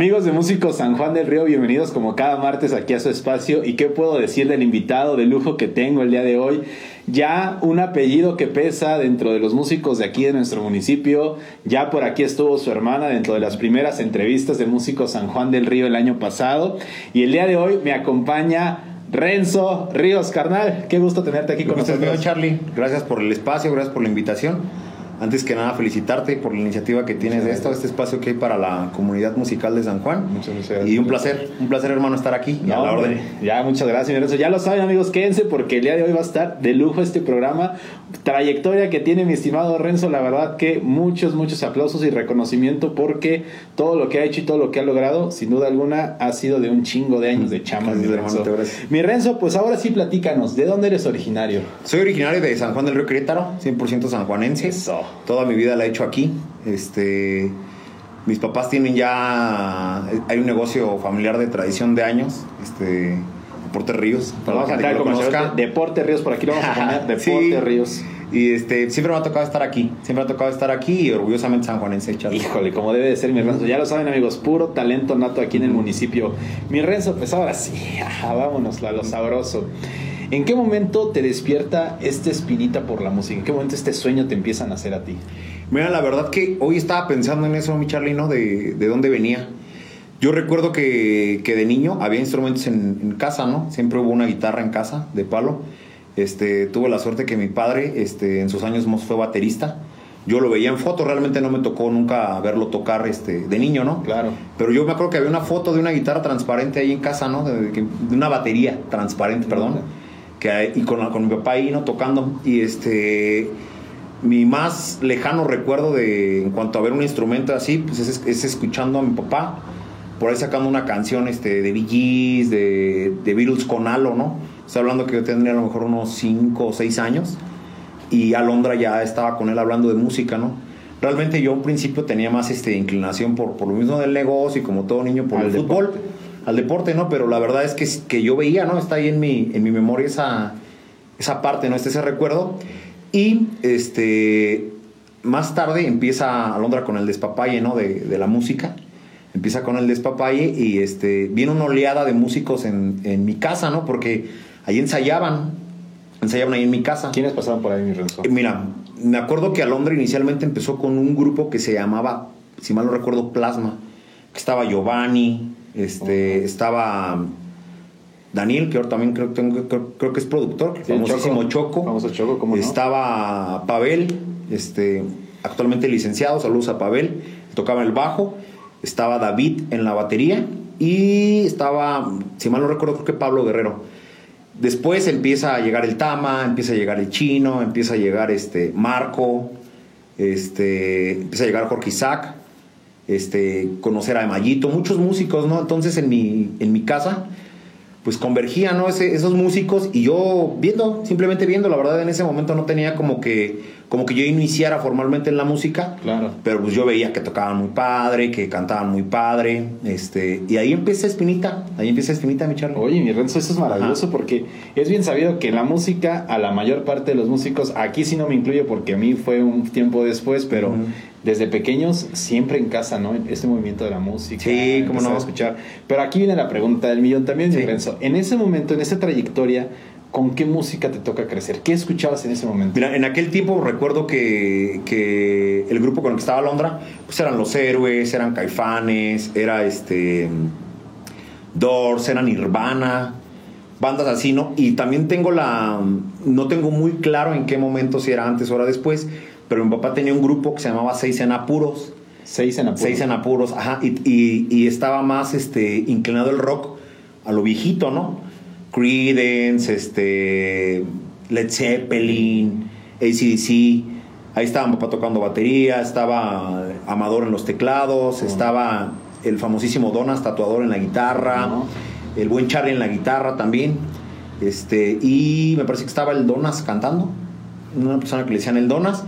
Amigos de Músicos San Juan del Río, bienvenidos como cada martes aquí a su espacio. ¿Y qué puedo decir del invitado de lujo que tengo el día de hoy? Ya un apellido que pesa dentro de los músicos de aquí de nuestro municipio. Ya por aquí estuvo su hermana dentro de las primeras entrevistas de Músicos San Juan del Río el año pasado. Y el día de hoy me acompaña Renzo Ríos, carnal. Qué gusto tenerte aquí con nosotros. Charlie. Gracias por el espacio, gracias por la invitación antes que nada felicitarte por la iniciativa que tienes de esto, este espacio que hay para la comunidad musical de San Juan. Muchas gracias. Y un placer, un placer hermano estar aquí a la orden. Ya, muchas gracias. Ya lo saben amigos, quédense porque el día de hoy va a estar de lujo este programa. Trayectoria que tiene mi estimado Renzo, la verdad que muchos, muchos aplausos y reconocimiento porque todo lo que ha hecho y todo lo que ha logrado, sin duda alguna, ha sido de un chingo de años de mi Renzo. mi Renzo, pues ahora sí platícanos, ¿de dónde eres originario? Soy originario de San Juan del Río Querétaro, 100% sanjuanense. Eso toda mi vida la he hecho aquí. Este, mis papás tienen ya, hay un negocio familiar de tradición de años, este, Deporte Ríos. Vamos a entrar Deporte Ríos, por aquí lo vamos a poner, Deporte Ríos. Y este, siempre me ha tocado estar aquí, siempre me ha tocado estar aquí y orgullosamente sanjuanense. Híjole, como debe de ser mi Renzo. Ya lo saben amigos, puro talento nato aquí en el municipio. Mi Renzo, pues ahora sí, vámonos a lo sabroso. ¿En qué momento te despierta esta espinita por la música? ¿En qué momento este sueño te empieza a nacer a ti? Mira, la verdad que hoy estaba pensando en eso, mi Charlie, ¿no? De, de dónde venía. Yo recuerdo que, que de niño había instrumentos en, casa, ¿no? Siempre hubo una guitarra en casa de palo. Este, tuve la suerte que mi padre este, en sus años fue baterista. Yo lo veía en foto, realmente no me tocó nunca verlo tocar este, de niño, ¿no? Claro. Pero yo me acuerdo que había una foto de una guitarra transparente ahí en casa, ¿no? De, de una batería transparente, perdón que y con, con mi papá ahí, ¿no? Tocando. Y este mi más lejano recuerdo de en cuanto a ver un instrumento así, pues es, escuchando a mi papá, por ahí sacando una canción este, de Bee de, de Beatles con Halo, ¿no? Estoy hablando que yo tendría a lo mejor unos 5 o 6 años y Alondra ya estaba con él hablando de música, ¿no? Realmente yo al principio tenía más este, inclinación por, por lo mismo del negocio y como todo niño por el fútbol al deporte, ¿no? Pero la verdad es que, que yo veía, ¿no? Está ahí en mi, en mi memoria esa, esa parte, ¿no? Este ese recuerdo. Y este, más tarde empieza Alondra con el despapalle, ¿no? De, de la música. Empieza con el despapalle y este, viene una oleada de músicos en, en mi casa, ¿no? Porque ahí ensayaban, ensayaban ahí en mi casa. ¿Quiénes pasaban por ahí, mi Renzo? Mira, me acuerdo que Alondra inicialmente empezó con un grupo que se llamaba, si mal no recuerdo, Plasma. Que estaba Giovanni, este, Estaba Daniel, que ahora también creo, creo, que es productor, famosísimo Choco. Choco. Estaba Pavel, este, actualmente licenciado, saludos a Pavel, tocaba el bajo. Estaba David en la batería y estaba, si mal no recuerdo, creo que Pablo Guerrero. Después empieza a llegar el Tama, empieza a llegar el Chino, empieza a llegar este Marco, este, empieza a llegar Jorge Isaac este, conocer a Mayito, muchos músicos, ¿no? Entonces en mi, en mi casa, pues convergían, ¿no? esos músicos y yo viendo, simplemente viendo, la verdad en ese momento no tenía como que como que yo iniciara formalmente en la música. Claro. Pero pues yo veía que tocaban muy padre, que cantaban muy padre. Este, y ahí empieza Espinita. Ahí empieza Espinita, mi charla. Oye, mi Renzo, eso es maravilloso porque es bien sabido que la música, a la mayor parte de los músicos, aquí sí no me incluyo porque a mí fue un tiempo después, pero desde pequeños siempre en casa, ¿no? Este movimiento de la música. Sí, como no. A escuchar. Pero aquí viene la pregunta del millón también, mi Renzo. En ese momento, en esa trayectoria, ¿Con qué música te toca crecer? ¿Qué escuchabas en ese momento? Mira, en aquel tiempo recuerdo que, que el grupo con el que estaba Londra, pues eran Los Héroes, eran Caifanes, era este Doors, eran Nirvana, bandas así, ¿no? Y también tengo la... No tengo muy claro en qué momento, si era antes o era después, pero mi papá tenía un grupo que se llamaba Seis en Apuros. Seis en Apuros. Seis en Apuros, ajá. Y, y, y estaba más este, inclinado el rock a lo viejito, ¿no? Creedence, este, Led Zeppelin, ACDC. Ahí estaba mi papá tocando batería, estaba Amador en los teclados, estaba el famosísimo Donas, tatuador en la guitarra, el buen Charlie en la guitarra también. Este, y me parece que estaba el Donas cantando, una persona que le decían el Donas.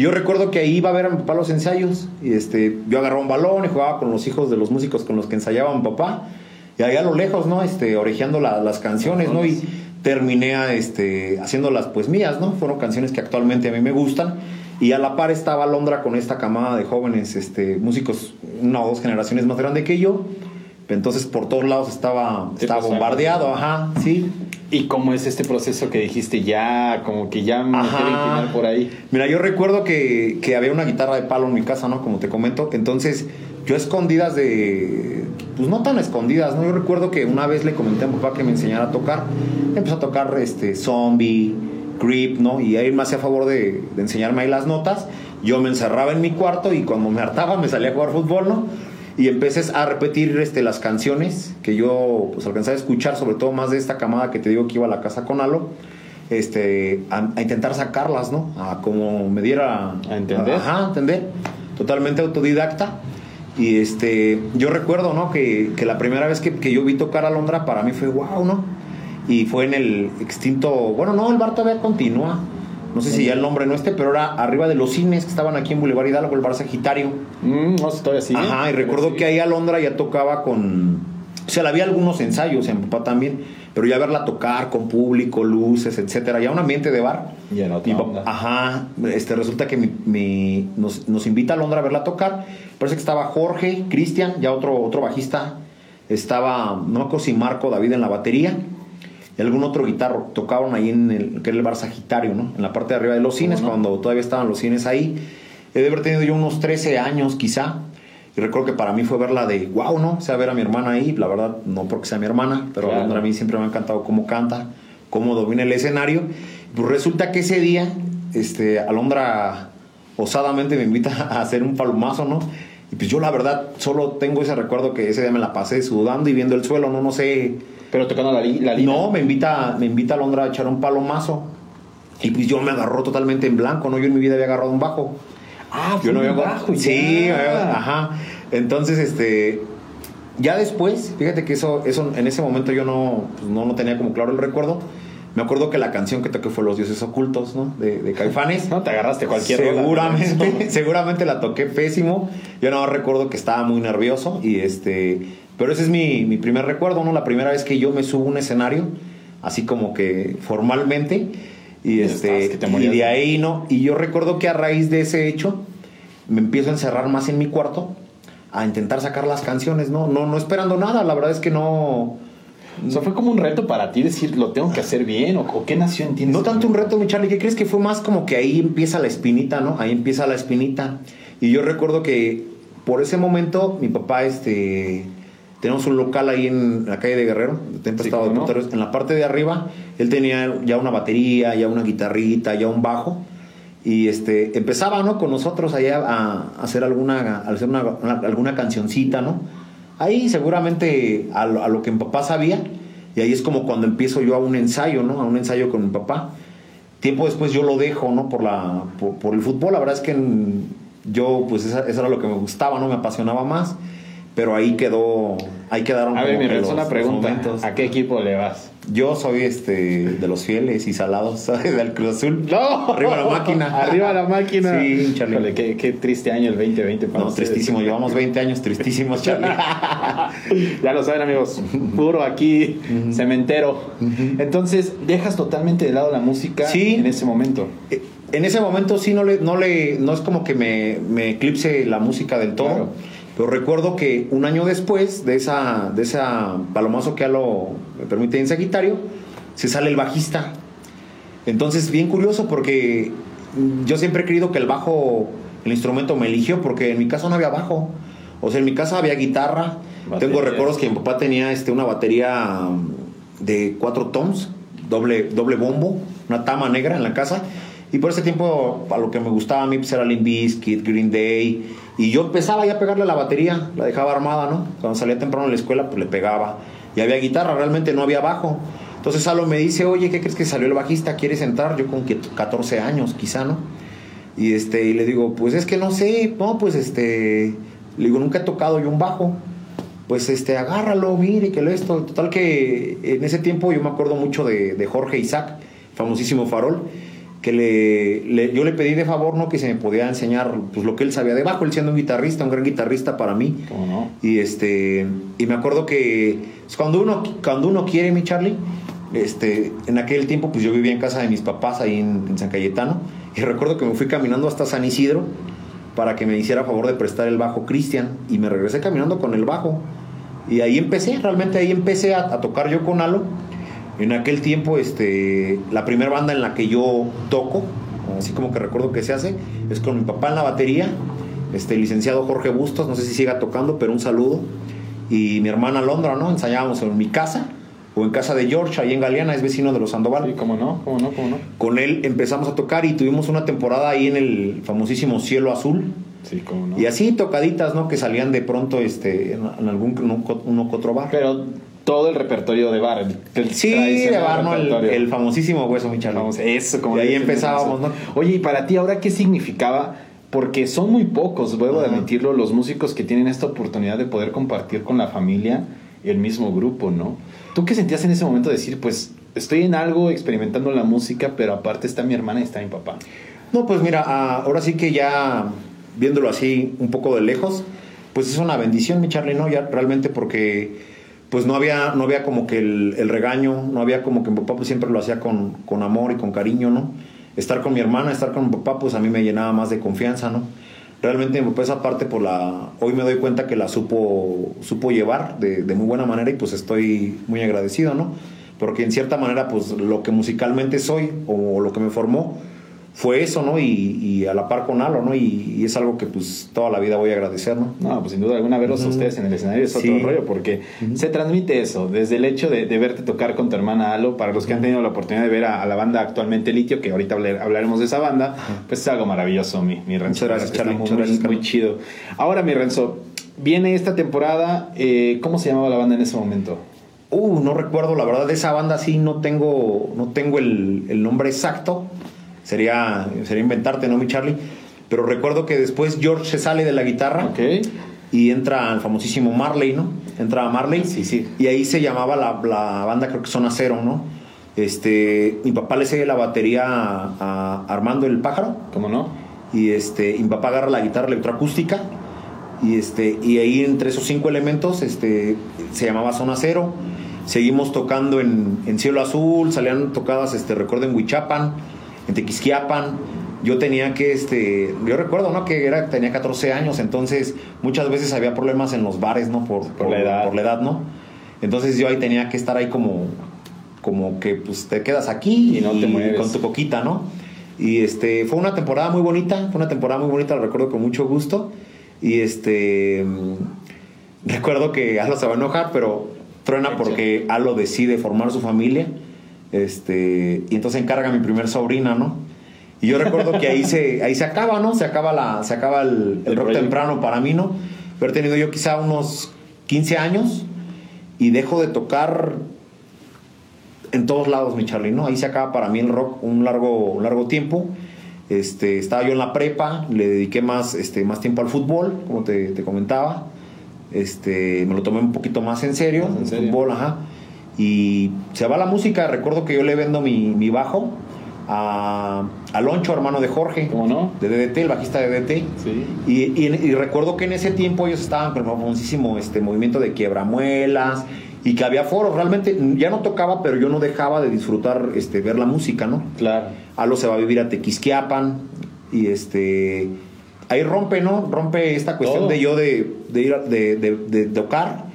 Y yo recuerdo que ahí iba a ver a mi papá los ensayos. Y este, yo agarraba un balón y jugaba con los hijos de los músicos con los que ensayaba mi papá y ahí a lo lejos, ¿no? Este, orejeando las canciones, ¿no? Y terminé este, haciéndolas pues mías, ¿no? Fueron canciones que actualmente a mí me gustan Y a la par estaba Londra con esta camada de jóvenes este, músicos, una o dos generaciones más grande que yo. Entonces por todos lados estaba, estaba pues, bombardeado, ajá, sí. ¿Y cómo es este proceso que dijiste ya, como que ya me quiero por ahí? Mira, yo recuerdo que, que había una guitarra de palo en mi casa, ¿no? Como te comento. Entonces, yo escondidas de. Pues no tan escondidas, ¿no? Yo recuerdo que una vez le comenté a mi papá que me enseñara a tocar. Empezó a tocar este, Zombie, Creep, ¿no? Y él me hacía favor de, de enseñarme ahí las notas. Yo me encerraba en mi cuarto y cuando me hartaba me salía a jugar fútbol, ¿no? Y empecé a repetir este, las canciones que yo pues, alcanzaba a escuchar, sobre todo más de esta camada que te digo que iba a la casa con Alo este, a, a intentar sacarlas, ¿no? A como me diera A entender. Ajá, entender. Totalmente autodidacta. Y este, yo recuerdo, ¿no? Que, que la primera vez que, que yo vi tocar a Londra para mí fue wow, ¿no? Y fue en el extinto, bueno, no, el bar todavía continúa. No sé si ya el nombre no esté, pero era arriba de los cines que estaban aquí en Boulevard Hidalgo, el bar Sagitario. Mm, no todavía sigue. Ajá, y recuerdo que ahí Alondra ya tocaba con. O sea, le había algunos ensayos, en papá también, pero ya verla tocar con público, luces, etcétera, ya un ambiente de bar. Ya en otra onda. Ajá, este, resulta que mi, mi- nos, nos invita a Londra a verla tocar. Parece que estaba Jorge, Cristian, ya otro, otro bajista. Estaba, no me acuerdo si Marco David en la batería. Y algún otro guitarro. Tocaban ahí en el, que era el bar Sagitario, ¿no? En la parte de arriba de los cines, no? cuando todavía estaban los cines ahí. He de haber tenido yo unos 13 años, quizá. Y recuerdo que para mí fue verla de wow, ¿no? O sea, ver a mi hermana ahí. La verdad, no porque sea mi hermana, pero Claro. Alondra a mí siempre me ha encantado cómo canta, cómo domina el escenario. Pues resulta que ese día, este, Alondra osadamente me invita a hacer un palomazo, ¿no? Y pues yo la verdad solo tengo ese recuerdo que ese día me la pasé sudando y viendo el suelo, no, no sé. Pero tocando la, la lira. No, me invita, me invita Alondra a echar un palomazo. Y pues yo me agarró totalmente en blanco, ¿no? Yo en mi vida había agarrado un bajo. Ah, Yo no había bajo. Sí, ya. ajá. Entonces, este. Ya después, fíjate que eso, eso en ese momento yo no, pues, no, no tenía como claro el recuerdo. Me acuerdo que la canción que toqué fue Los Dioses Ocultos, ¿no? De, de Caifanes. No te agarraste cualquier rola, Seguramente, seguramente la toqué pésimo. Yo no recuerdo que estaba muy nervioso y este, pero ese es mi, mi primer recuerdo, ¿no? La primera vez que yo me subo a un escenario, así como que formalmente y este, estabas que y de ahí no. Y yo recuerdo que a raíz de ese hecho me empiezo a encerrar más en mi cuarto a intentar sacar las canciones, ¿no? No, no esperando nada. La verdad es que no. O sea, fue como un reto para ti decir, lo tengo que hacer bien, o, o qué nació en ti. en No tanto un reto, mi Charlie, ¿qué crees que fue más como que ahí empieza la espinita, ¿no? Ahí empieza la espinita. Y yo recuerdo que por ese momento mi papá, este, tenemos un local ahí en la calle de Guerrero, de En la parte de arriba, él tenía ya una batería, ya una guitarrita, ya un bajo. Y este, empezaba, ¿no? Con nosotros allá a, hacer alguna, a hacer una, una- alguna cancioncita, ¿no? Ahí seguramente a lo, a lo que mi papá sabía. Y ahí es como cuando empiezo yo a un ensayo, ¿no? A un ensayo con mi papá. Tiempo después yo lo dejo, ¿no? Por, la, por, por el fútbol. La verdad es que yo, pues eso era lo que me gustaba, ¿no? Me apasionaba más. Pero ahí quedó, ahí quedaron A ver, mi los- una pregunta. ¿A qué equipo le vas? Yo soy este de los fieles y salados, ¿sabes? Del Cruz Azul. ¡No! Arriba la máquina. Arriba la máquina. Sí, Charlie. Híjole, qué, qué triste año el 2020 para No, ustedes. tristísimo. Llevamos 20 años tristísimos, Charlie. ya lo saben amigos, puro aquí, cementero. Entonces, dejas totalmente de lado la música Sí. en ese momento. Eh, En ese momento sí no le, no le, no es como que me, me eclipse la música del todo. Claro. Pero recuerdo que un año después de esa, de esa palomazo que ya lo me permite en Sagitario, se sale el bajista. Entonces, bien curioso porque yo siempre he creído que el bajo, el instrumento me eligió porque en mi casa no había bajo. O sea, en mi casa había guitarra. Batería. Tengo recuerdos que mi papá tenía este, una batería mm, de cuatro toms, doble, doble bombo, una tama negra en la casa. Y por ese tiempo, a lo que me gustaba a mí, pues era Limp Bizkit, Green Day. Y yo empezaba ya a pegarle la batería, la dejaba armada, ¿no? Cuando salía temprano de la escuela, pues le pegaba. Y había guitarra, realmente no había bajo. Entonces Salo me dice, oye, ¿qué crees que salió el bajista? ¿Quieres entrar? Yo con que 14 años, quizá, ¿no? Y, este, y le digo, pues es que no sé, no, pues este, le digo, nunca he tocado yo un bajo. Pues este, agárralo, mire, que lo esto. Total que en ese tiempo yo me acuerdo mucho de, de Jorge Isaac, famosísimo farol, que le, le- yo le pedí de favor, ¿no? Que se me podía enseñar pues, lo que él sabía de bajo, él siendo un guitarrista, un gran guitarrista para mí. ¿Cómo no? Y este y me acuerdo que pues, cuando uno cuando uno quiere mi Charlie, este en aquel tiempo pues yo vivía en casa de mis papás ahí en, en San Cayetano Y recuerdo que me fui caminando hasta San Isidro para que me hiciera favor de prestar el bajo Cristian. Y me regresé caminando con el bajo. Y ahí empecé, realmente ahí empecé a, a tocar yo con Alo. En aquel tiempo, este, la primera banda en la que yo toco, así como que recuerdo que se hace, es con mi papá en la batería, este, el licenciado Jorge Bustos, no sé si siga tocando, pero un saludo. Y mi hermana Londra, ¿no? Ensayábamos en mi casa o en casa de George, ahí en Galeana, es vecino de los Sandoval. Sí, cómo no, cómo no, cómo no. Con él empezamos a tocar y tuvimos una temporada ahí en el famosísimo Cielo Azul. Sí, cómo no. Y así tocaditas, ¿no? Que salían de pronto este, en, algún uno, otro bar. Pero todo el repertorio de bar. el Sí, de bar, ¿no? El, famosísimo hueso, mi Charlie. Vamos, eso, como Y ahí empezábamos. ¿no? Oye, y para ti ahora, ¿qué significaba? Porque son muy pocos, de Ajá. admitirlo, los músicos que tienen esta oportunidad de poder compartir con la familia el mismo grupo, ¿no? ¿Tú qué sentías en ese momento de decir, pues, estoy en algo experimentando la música, pero aparte está mi hermana y está mi papá? No, pues mira, ah, ahora sí que ya viéndolo así un poco de lejos, pues es una bendición, mi Charlie, ¿no? Ya realmente porque pues no había, no había como que el, el regaño, no había como que mi papá pues siempre lo hacía con, con amor y con cariño, ¿no? Estar con mi hermana, estar con mi papá, pues a mí me llenaba más de confianza, ¿no? Realmente mi papá esa parte por la... Hoy me doy cuenta que la supo, supo llevar de, de muy buena manera y pues estoy muy agradecido, ¿no? Porque en cierta manera pues lo que musicalmente soy o lo que me formó fue eso, ¿no? Y, y a la par con Alo, ¿no? Y, y es algo que pues toda la vida voy a agradecer, ¿no? No, pues sin duda alguna verlos a ustedes en el escenario es otro Sí. rollo, porque se transmite eso, desde el hecho de, de verte tocar con tu hermana Alo, para los que han tenido la oportunidad de ver a, a la banda actualmente Litio, que ahorita hablar- hablaremos de esa banda, pues es algo maravilloso, mi, mi Renzo. Muchas gracias, Charlie, muy, gracias, muy, chido. Ahora, mi Renzo, viene esta temporada, eh, ¿cómo se llamaba la banda en ese momento? Uh, no recuerdo, la verdad, de esa banda sí no tengo, no tengo el, el nombre exacto. Sería, sería inventarte, ¿no, mi Charlie? Pero recuerdo que después George se sale de la guitarra y entra el famosísimo Marley, ¿no? Entra Marley. Sí, sí. Y ahí se llamaba la, la banda, creo que Zona Cero, ¿no? Este, mi papá le sigue la batería a, a Armando el Pájaro ¿Cómo no? y este y mi papá agarra la guitarra electroacústica y este y ahí entre esos cinco elementos este se llamaba zona cero seguimos tocando en, en cielo azul salían tocadas este recuerdo en Huichapan en Tequisquiapan yo tenía que este yo recuerdo no que era tenía 14 años entonces muchas veces había problemas en los bares no por, Por la edad. por la edad no entonces yo ahí tenía que estar ahí como como que pues te quedas aquí Y no te mueves. con tu coquita no y este fue una temporada muy bonita, fue una temporada muy bonita, lo recuerdo con mucho gusto. Y este recuerdo que Alo se va a enojar, pero truena porque Alo decide formar su familia. Este, y entonces encarga a mi primer sobrina, ¿no? Y yo recuerdo que ahí se, ahí se acaba, ¿no? Se acaba, la, se acaba el, el El rock temprano para mí, ¿no? Haber tenido yo quizá unos 15 años y dejo de tocar en todos lados, mi Charlie, ¿no? Ahí se acaba para mí el rock un largo, un largo tiempo. Este, estaba yo en la prepa, le dediqué más, este, más tiempo al fútbol, como te, te comentaba. Este, me lo tomé un poquito más en serio, en el serio. fútbol, ajá. Y se va la música, recuerdo que yo le vendo mi, mi bajo a Aloncho, hermano de Jorge, ¿Cómo no? de DDT, el bajista de DDT. Sí. Y, y- y recuerdo que en ese tiempo ellos estaban con el famosísimo este, movimiento de quiebramuelas y que había foros. Realmente ya no tocaba, pero yo no dejaba de disfrutar este, ver la música, ¿no? Claro. Alo se va a vivir a Tequisquiapan y este. Ahí rompe, ¿no? Rompe esta cuestión Todo. de yo de, de ir a- de, de- de tocar.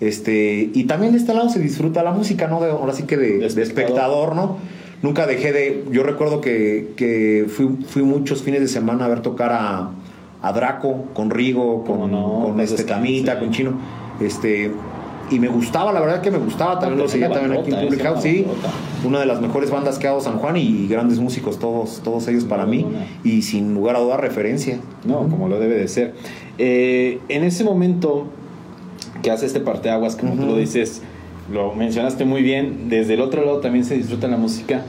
Este, y también de este lado se disfruta la música, ¿no? De, ahora sí que de, De de espectador. ¿no? Nunca dejé de. Yo recuerdo que, que fui, fui muchos fines de semana a ver tocar a, a Draco, con Rigo, con, no, con paz este. Camita, con Chino. Este. Y me gustaba, la verdad que me gustaba, también lo pues, seguía también aquí en Public House, sí. Una de las mejores bandas que ha dado San Juan y grandes músicos todos, todos ellos para mí. Y sin lugar a duda referencia. No, como lo debe de ser. Eh, en ese momento que hace este parteaguas, como tú Ujú. lo dices, lo mencionaste muy bien, desde el otro lado también se disfruta la música,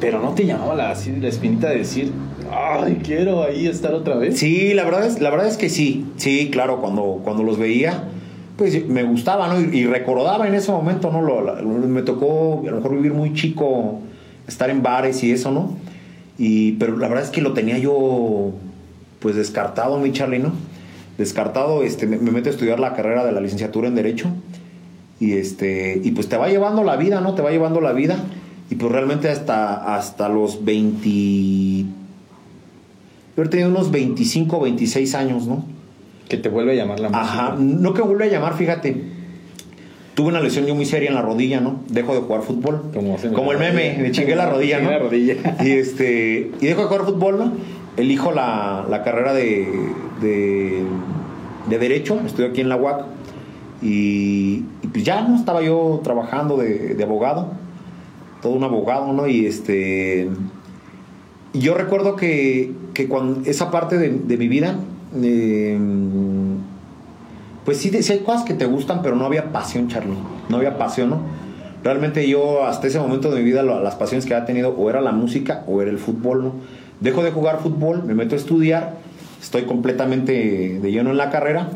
pero no te llamaba la, así, la espinita de decir, ay, quiero ahí estar otra vez. Sí, la verdad es, la verdad es que sí. Sí, claro, cuando, cuando los veía, pues me gustaba, ¿no? Y, y recordaba en ese momento, ¿no? Lo- me tocó a lo mejor vivir muy chico, estar en bares y eso, ¿no? Y, pero la verdad es que lo tenía yo, pues descartado, mi Charlie, ¿no? Descartado, este, me, me meto a estudiar la carrera de la licenciatura en Derecho. Y este, y pues te va llevando la vida, ¿no? Te va llevando la vida. Y pues realmente hasta, hasta los 20... Yo he tenido unos 25, 26 años, ¿no? Que te vuelve a llamar la música. Ajá, no que vuelve a llamar, fíjate. Tuve una lesión yo muy seria en la rodilla, ¿no? Dejo de jugar fútbol. Como, el meme, me chingué la rodilla, ¿no? la rodilla. Y este. Y dejo de jugar fútbol, ¿no? Elijo la, la carrera de, de, de Derecho, estoy aquí en la UAC. Y, pues ya, ¿no? Estaba yo trabajando de, de abogado. Todo un abogado, ¿no? Y este. Yo recuerdo que, que cuando esa parte de, mi vida. eh, pues sí, sí hay cosas que te gustan, pero no había pasión, Charlie. No había pasión, ¿no? Realmente yo hasta ese momento de mi vida las pasiones que había tenido o era la música o era el fútbol, ¿no? Dejo de jugar fútbol, me meto a estudiar, estoy completamente de lleno en la carrera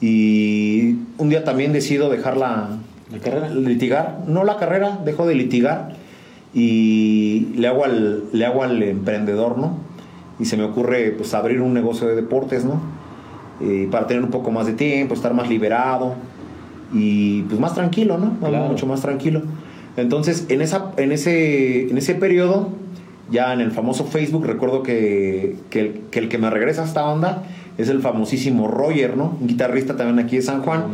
y un día también decido dejar la, ¿La carrera? litigar, no la carrera, dejo de litigar y le hago al, le hago al emprendedor, ¿no? Y se me ocurre pues abrir un negocio de deportes, ¿no? Eh, para tener un poco más de tiempo, estar más liberado y pues más tranquilo, ¿no? Claro. Mucho más tranquilo. Entonces, en, esa, en, ese, en ese periodo, ya en el famoso Facebook, recuerdo que, que, el, que el que me regresa a esta onda es el famosísimo Roger, ¿no? Un guitarrista también aquí de San Juan,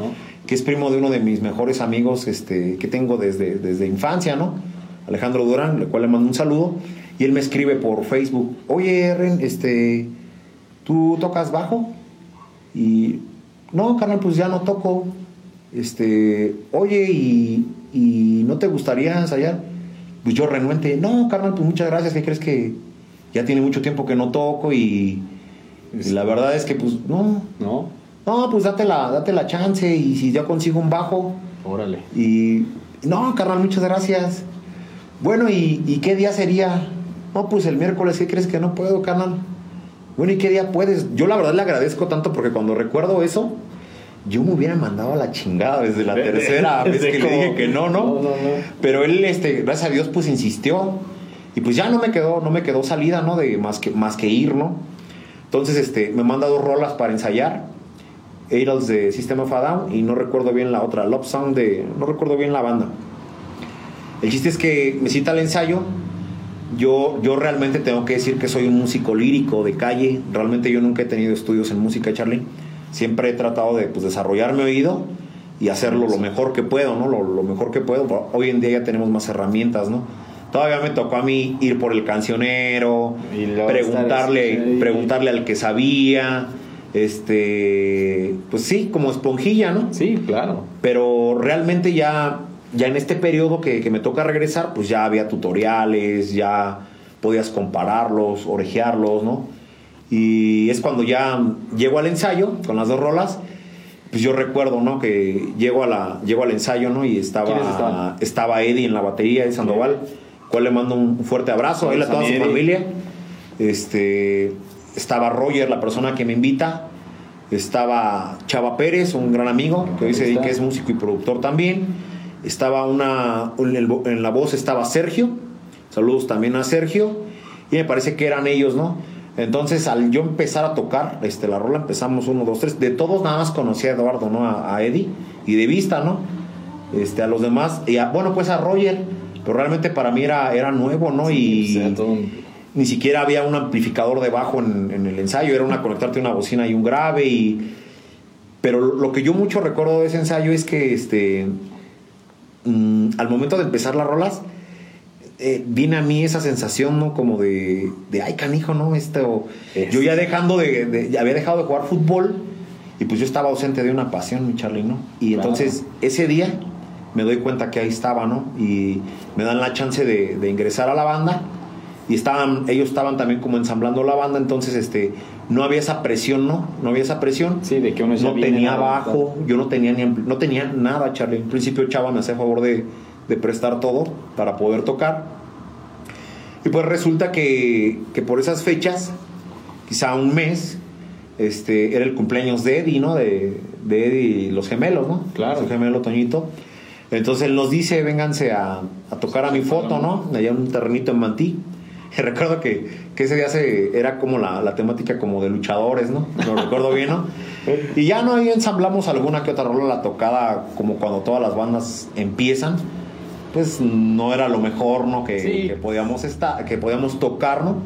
que es primo de uno de mis mejores amigos este, que tengo desde, desde infancia, ¿no? Alejandro Durán, al cual le mando un saludo. Y él me escribe por Facebook, oye, Ren, este, ¿tú tocas bajo? Y, no, carnal, pues ya no toco. Este, oye, ¿y, y no te gustaría ensayar? Pues yo renuente, no, carnal, pues muchas gracias, ¿qué crees que ya tiene mucho tiempo que no toco? Y, y la verdad es que, pues, no, ¿No? no, pues date la, date la chance y si yo consigo un bajo Órale. y no, carnal, muchas gracias. Bueno, ¿y, y qué día sería? No, pues el miércoles, ¿qué crees que no puedo, carnal? Bueno, ¿y qué día puedes? Yo la verdad le agradezco tanto porque cuando recuerdo eso, yo me hubiera mandado a la chingada desde la tercera vez que le dije que no, ¿no? No, no, no. Pero él, este, gracias a Dios, pues insistió. Y pues ya no me quedó, no me quedó salida, ¿no? De más que, más que ir, ¿no? Entonces, este, me manda dos rolas para ensayar. Idols de System of a Down y no recuerdo bien la otra, Love Song de... No recuerdo bien la banda. El chiste es que me cita el ensayo. Yo, yo realmente tengo que decir que soy un músico lírico de calle. Realmente yo nunca he tenido estudios en música, Charlie. Siempre he tratado de pues, desarrollar mi oído y hacerlo lo mejor que puedo, ¿no? Lo, lo mejor que puedo. Hoy en día ya tenemos más herramientas, ¿no? Todavía me tocó a mí ir por el cancionero, preguntarle, preguntarle al que sabía, este, pues sí, como esponjilla, ¿no? Sí, claro. Pero realmente ya, ya en este periodo que, que me toca regresar, pues ya había tutoriales, ya podías compararlos, orejearlos, ¿no? Y es cuando ya llego al ensayo con las dos rolas, pues yo recuerdo, ¿no? Que llego, a la, llego al ensayo, ¿no? Y ¿Quiénes estaba, estaba Eddie en la batería de Sandoval, cual le mando un fuerte abrazo a él, a toda su familia. Este, estaba Roger, la persona que me invita. Estaba Chava Pérez, un gran amigo, que hoy se dedica, es músico y productor también. Estaba una, en la voz estaba Sergio. Saludos también a Sergio. Y me parece que eran ellos, ¿no? Entonces, al yo empezar a tocar este, la rola, empezamos uno, dos, tres. De todos nada más conocí a Eduardo, ¿no? A, a Eddie. Y de vista, ¿no? Este, a los demás. Y a- bueno, pues a Roger. Pero realmente para mí era, era nuevo, ¿no? y O sea, todo un- ni siquiera había un amplificador de bajo en, en el ensayo, era una conectarte una bocina y un grave y pero lo que yo mucho recuerdo de ese ensayo es que este mm, al momento de empezar las rolas eh, viene a mí esa sensación no como de, de ay canijo no esto Es- yo ya dejando de, de- ya había dejado de jugar fútbol y pues yo estaba ausente de una pasión mi Charlie no y Claro. entonces ese día me doy cuenta que ahí estaba no y me dan la chance de, de ingresar a la banda y estaban ellos estaban también como ensamblando la banda entonces este no había esa presión no no había esa presión. Sí, de que uno ya no tenía bajo yo no tenía ni no tenía nada Charlie. En principio Chava me hacía favor de, de prestar todo para poder tocar y pues resulta que, que por esas fechas quizá un mes este era el cumpleaños de Eddie no de, de Eddie y los gemelos no Claro. gemelo Toñito entonces él nos dice vénganse a, a tocar a mi foto no allá en un terrenito en Mantí y recuerdo que, que ese día se, era como la, la temática como de luchadores, ¿no? Lo recuerdo bien, ¿no? Y ya no ahí ensamblamos alguna que otra rola la tocada como cuando todas las bandas empiezan. Pues no era lo mejor, ¿no? Que, Sí. que podíamos estar, que podíamos tocar, ¿no?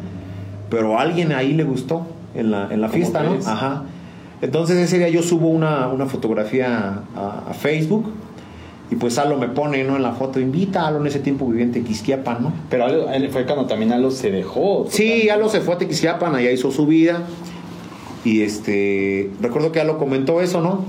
Pero a alguien ahí le gustó en la, en la ¿Cómo fiesta, ¿no? Ajá. Entonces ese día yo subo una, una fotografía a, a Facebook y pues Alo me pone, ¿no? En la foto, invita a Alo en ese tiempo vivía en Tequisquiapan, ¿no? Pero Alo- él fue cuando también Alo se dejó. Sí, Alo se fue a Tequisquiapan, allá hizo su vida. Y este, recuerdo que Alo comentó eso, ¿no?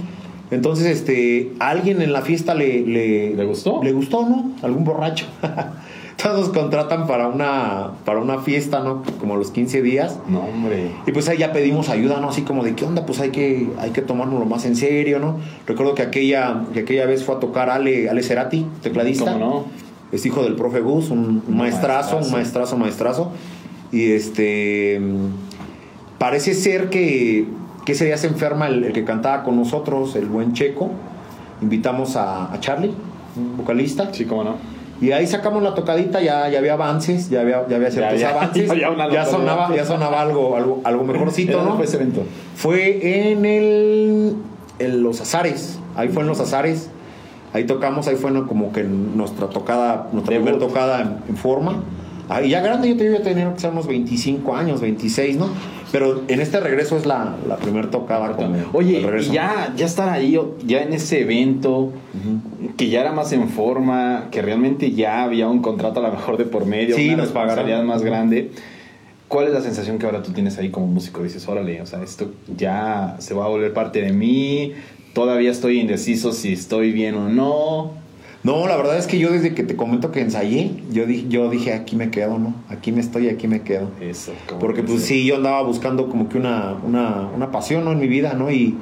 Entonces, este, a alguien en la fiesta le, le, ¿Le gustó? Le gustó, ¿no? Algún borracho. Todos nos contratan para una, para una fiesta, ¿no? Como los 15 días. No, hombre. Y pues ahí ya pedimos ayuda, ¿no? Así como de, ¿qué onda? Pues hay que, hay que tomárnoslo más en serio, ¿no? Recuerdo que aquella, que aquella vez fue a tocar Ale, Ale Cerati, tecladista. ¿Cómo no? Es hijo del profe Gus, un, maestrazo, un maestrazo. maestrazo. Y este. Parece ser que, que ese día se enferma el, el que cantaba con nosotros, el buen Checo. Invitamos a, a Charlie, un vocalista. Sí, cómo no. Y ahí sacamos la tocadita, ya, ya había avances, ya había, ya había ciertos ya- avances. ya sonaba, ya sonaba algo, algo, algo mejorcito, ¿Dónde ¿no? fue ese evento? Fue en el en los azares. Ahí fue en los azares. Ahí tocamos, ahí fue ¿no? como que nuestra tocada, nuestra Debut. primera tocada en, en forma. Ahí ya grande, yo te iba a tener que ser unos 25 años, 26, ¿no? Pero en este regreso es la, la primera tocada como Oye, el regreso. y ya, ya estar ahí, ya en ese evento, que ya era más en forma, que realmente ya había un contrato a lo mejor de por medio, Sí, una nos pagaron. responsabilidad más grande. ¿Cuál es la sensación que ahora tú tienes ahí como músico? Dices, órale, o sea, esto ya se va a volver parte de mí, todavía estoy indeciso si estoy bien o no. No, la verdad es que yo desde que te comento que ensayé, yo dije, yo dije aquí me quedo, ¿no? Aquí me estoy, aquí me quedo. Eso. Porque que pues sí, yo andaba buscando como que una, una, una pasión ¿no? en mi vida, ¿no? Y,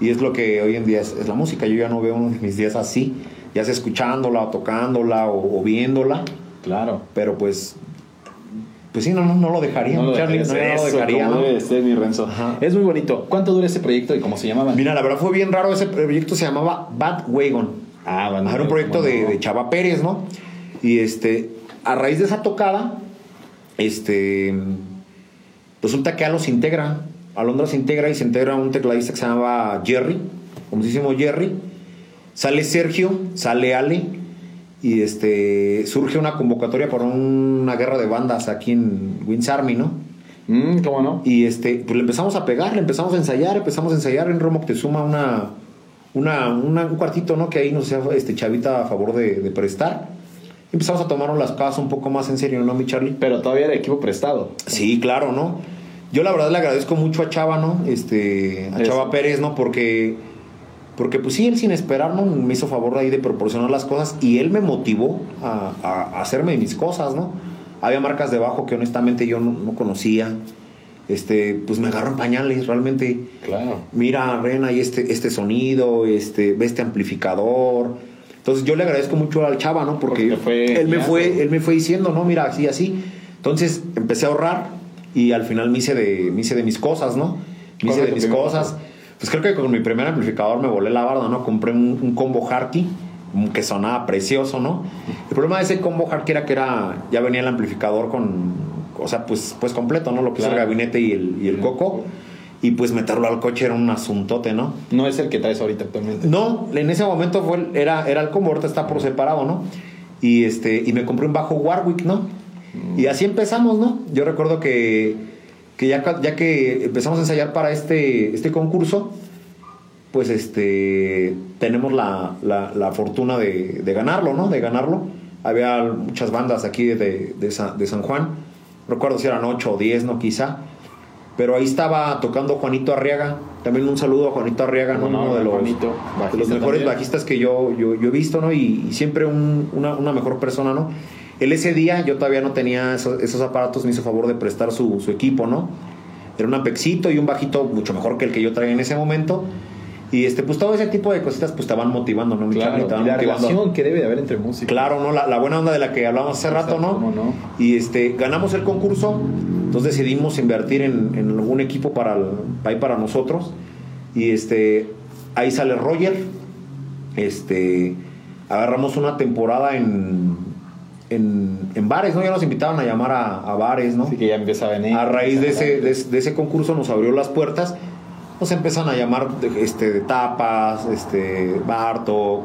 y es lo que hoy en día es, es la música. Yo ya no veo uno de mis días así, ya sea escuchándola o tocándola o, o viéndola, Claro. pero pues, pues sí, no, no, no lo dejaría, No lo Charlie, dejarías, no, no lo dejaría, como ¿no? debe ser, mi Renzo. Ajá. Es muy bonito. ¿Cuánto dura ese proyecto y cómo se llamaba? Mira, la verdad fue bien raro, ese proyecto se llamaba Bad Wagon. Ah, bueno, Era un proyecto ¿cómo de, Chava Pérez, ¿no? Y este, a raíz de esa tocada, este, resulta que Alo se integra, Alondra se integra y se integra un tecladista que se llamaba Jerry, famosísimo Jerry. Sale Sergio, sale Ale y este, surge una convocatoria para una guerra de bandas aquí en Wins Army, ¿no? Mm, ¿Cómo no? Y este, pues le empezamos a pegar, le empezamos a ensayar, empezamos a ensayar en Romo que suma una, una, una- un cuartito, ¿no? Que ahí nos hacía este Chavita a favor de, de prestar. Empezamos a tomarnos las cosas un poco más en serio, ¿no, mi Charlie? Pero todavía era equipo prestado. Sí, claro, ¿no? Yo la verdad le agradezco mucho a Chava, ¿no? Este, a Eso. Chava Pérez, ¿no? Porque, porque pues sí, él sin esperar, ¿no? Me hizo favor ahí de proporcionar las cosas y él me motivó a, a- a hacerme mis cosas, ¿no? Había marcas debajo que honestamente yo no, no conocía. Este, pues me agarró en pañales, realmente. Claro. Mira, Ren, ahí este, este sonido, este, ve este amplificador. Entonces yo le agradezco mucho al Chava, ¿no? Porque, Porque fue él me fue, él me fue diciendo, no, mira, así, así. Entonces empecé a ahorrar y al final me hice de, me hice de mis cosas, ¿no? Me ¿Cuál hice de mis cosas. Pues creo que con mi primer amplificador me volé la barda, ¿no? Compré un, un combo Harky, que sonaba precioso, ¿no? El problema de ese combo Harky era que era, ya venía el amplificador con, o sea, pues, pues completo, ¿no? Lo que es el gabinete y el, y el coco. Y pues meterlo al coche era un asuntote, ¿no? No es el que traes ahorita actualmente. No, en ese momento fue el- era, era el combo, ahorita está por separado, ¿no? Y, este, y me compré un bajo Warwick, ¿no? Y así empezamos, ¿no? Yo recuerdo que, que ya, ya que empezamos a ensayar para este, este concurso, pues este tenemos la, la- la fortuna de, de ganarlo, ¿no? De ganarlo. Había muchas bandas aquí de, de San Juan. Recuerdo si eran 8 o 10, ¿no? Quizá. Pero ahí estaba tocando Juanito Arriaga. También un saludo a Juanito Arriaga, ¿no? Uno de los, Juanito, de los mejores también. bajistas que yo, yo, yo he visto, ¿no? Y, y siempre un- una, una mejor persona, ¿no? Él ese día, yo todavía no tenía esos, esos aparatos, me hizo favor de prestar su, su equipo, ¿no? Era un apexito y un bajito mucho mejor que el que yo traía en ese momento. Y este, pues todo ese tipo de cositas pues te van motivando, ¿no? mi? Claro. Te van Y la motivando. relación que debe de haber entre músicos. Claro, ¿no? La, la buena onda de la que hablábamos hace rato, ¿no? Y este, ganamos el concurso, entonces decidimos invertir en, en algún equipo para, el- ahí para nosotros. Y este, ahí sale Roger. Este, agarramos una temporada en, en, en bares, ¿no? Ya nos invitaban a llamar a, a bares, ¿no? Así que ya empieza a venir. A raíz de ese, de, de ese- de ese concurso nos abrió las puertas. Nos empiezan a llamar este, de tapas, este, Bartok,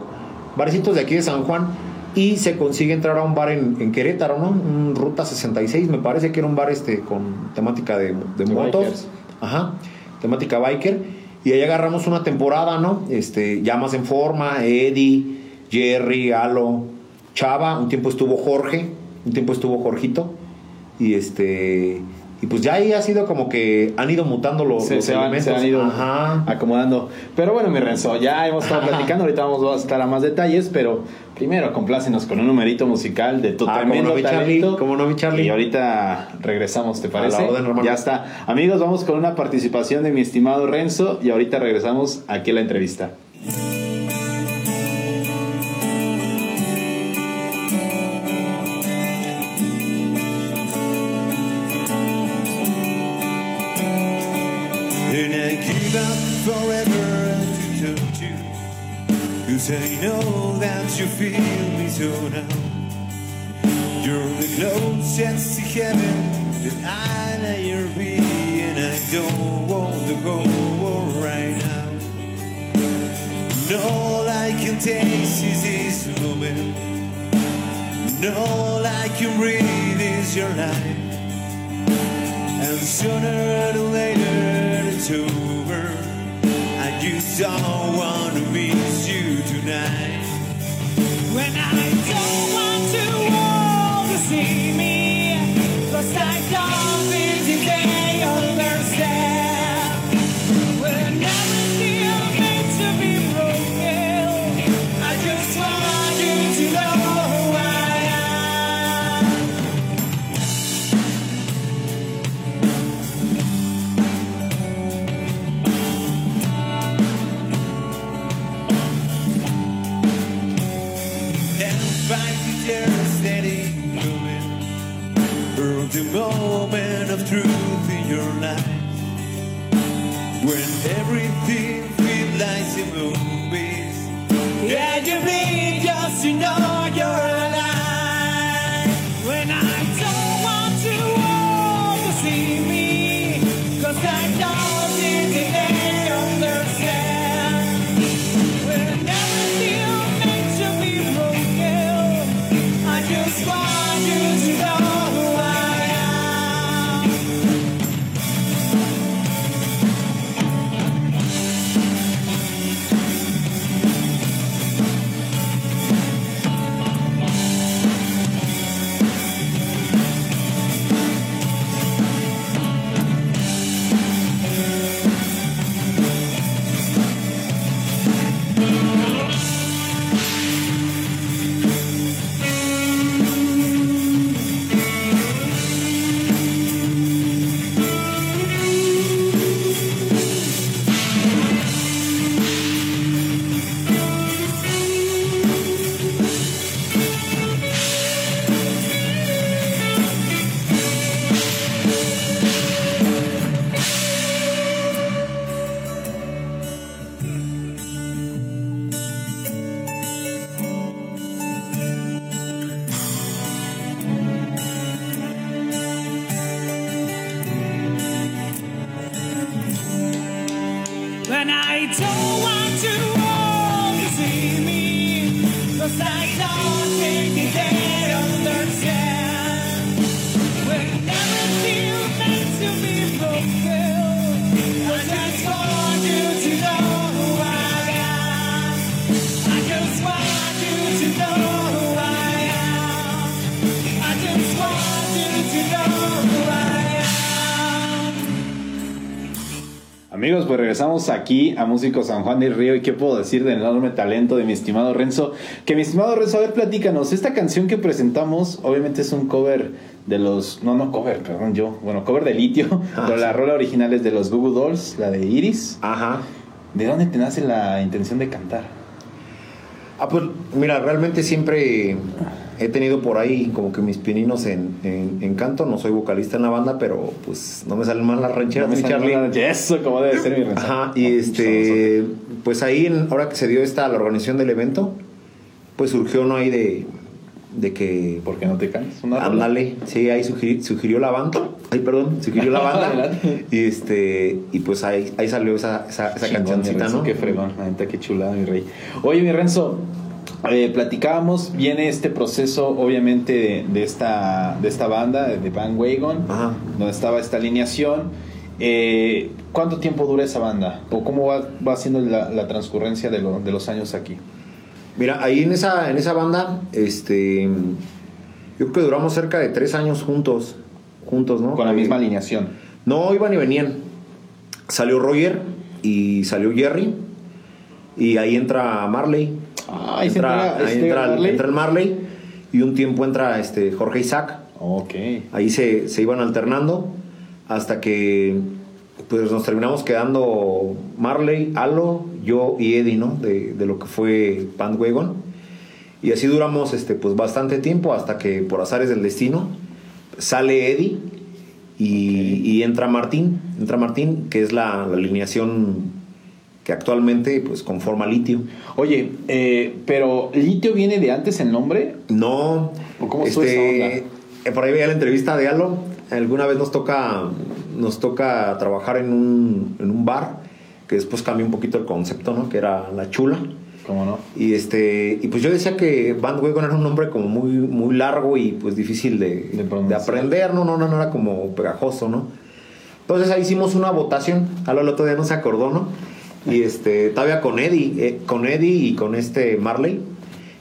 barecitos de aquí de San Juan. y se consigue entrar a un bar en, en Querétaro, ¿no? Un Ruta 66, me parece que era un bar este con temática de, de De motos. bikers. Ajá, temática biker. Y ahí agarramos una temporada, ¿no? Este, ya más en forma, Eddie, Jerry, Alo, Chava, un tiempo estuvo Jorge, un tiempo estuvo Jorgito. Y este. Y pues ya ahí ha sido como que han ido mutando los, se, los se van, elementos. se han ido Ajá. acomodando. Pero bueno, mi Renzo, ya hemos estado platicando, ahorita vamos a estar a más detalles, pero primero complácenos con un numerito musical de tu Ah, tremendo cómo no, Charlie, cómo no, mi Charlie. Y ahorita regresamos, ¿te A la parece? orden, ya está. Amigos, vamos con una participación de mi estimado Renzo y ahorita regresamos aquí a la entrevista. I know that you feel me so now. You're the closest to heaven that I'll ever be And I don't want to go right now. And all I can taste is this moment. And all I can breathe is your life and sooner or later it's over. And you don't want I don't want to go. Regresamos aquí a Músicos San Juan del Río y qué puedo decir del enorme talento de mi estimado Renzo. Que mi estimado Renzo, a ver, platícanos, esta canción que presentamos obviamente es un cover de los... No, no cover, perdón, yo. Bueno, cover de litio, Ah, pero la sí. rola original es de los Google Dolls, la de Iris. Ajá. ¿De dónde te nace la intención de cantar? Ah, pues mira, realmente siempre he tenido por ahí como que mis pininos en, en, en canto. No soy vocalista en la banda, pero pues no me salen mal las rancheras, No mi Charlie. Eso, como debe ser mi Renzo. Ajá, y este, pues ahí, en- ahora que se dio esta, la organización del evento, pues surgió no ahí de, de que, ¿Por qué no te caes? Ándale, sí, ahí sugiri- sugirió la banda, ay, perdón, sugirió la banda, y este, y pues ahí, ahí salió esa, esa, esa Chingón, mi cancioncita, Renzo, ¿no? Qué fregón, la neta, qué chulada, mi rey. Oye, mi Renzo, eh, platicábamos, viene este proceso obviamente de, de esta, de esta banda, de Bandwagon, Ajá. donde estaba esta alineación. Eh, ¿Cuánto tiempo dura esa banda? ¿O cómo va, va siendo la, la transcurrencia de, lo- de los años aquí? Mira, ahí en esa, en esa banda, este, yo creo que duramos cerca de tres años juntos, juntos, ¿no? Con la Eh, misma alineación. No, iban y venían. Salió Roger y salió Jerry. Y ahí entra Marley. Ah, ahí se entra, entra, ahí este, entra el- Marley. entra el Marley. Y un tiempo entra este Jorge Isaac. Ok. Ahí se, se iban alternando hasta que pues nos terminamos quedando Marley, Alo, yo y Eddie, ¿no? De, de lo que fue Bandwagon. Y así duramos este, pues bastante tiempo hasta que por azares del destino sale Eddie y, y entra Martín, entra Martín, que es la, la alineación que actualmente pues conforma Litio. Oye, eh, pero ¿Litio viene de antes el nombre? No. ¿O cómo esa onda? eh, por ahí veía la entrevista de Alo. Alguna vez nos toca, nos toca trabajar en un, en un bar, que después cambió un poquito el concepto, ¿no? Que era La Chula. ¿Cómo no? Y este y pues yo decía que Bandwagon era un nombre como muy muy largo y pues difícil de, De aprender, no, no, no, no era como pegajoso, ¿no? Entonces ahí hicimos una votación, Alo el otro día no se acordó, ¿no? Y este, todavía con Eddie, eh, con Eddie y con este Marley.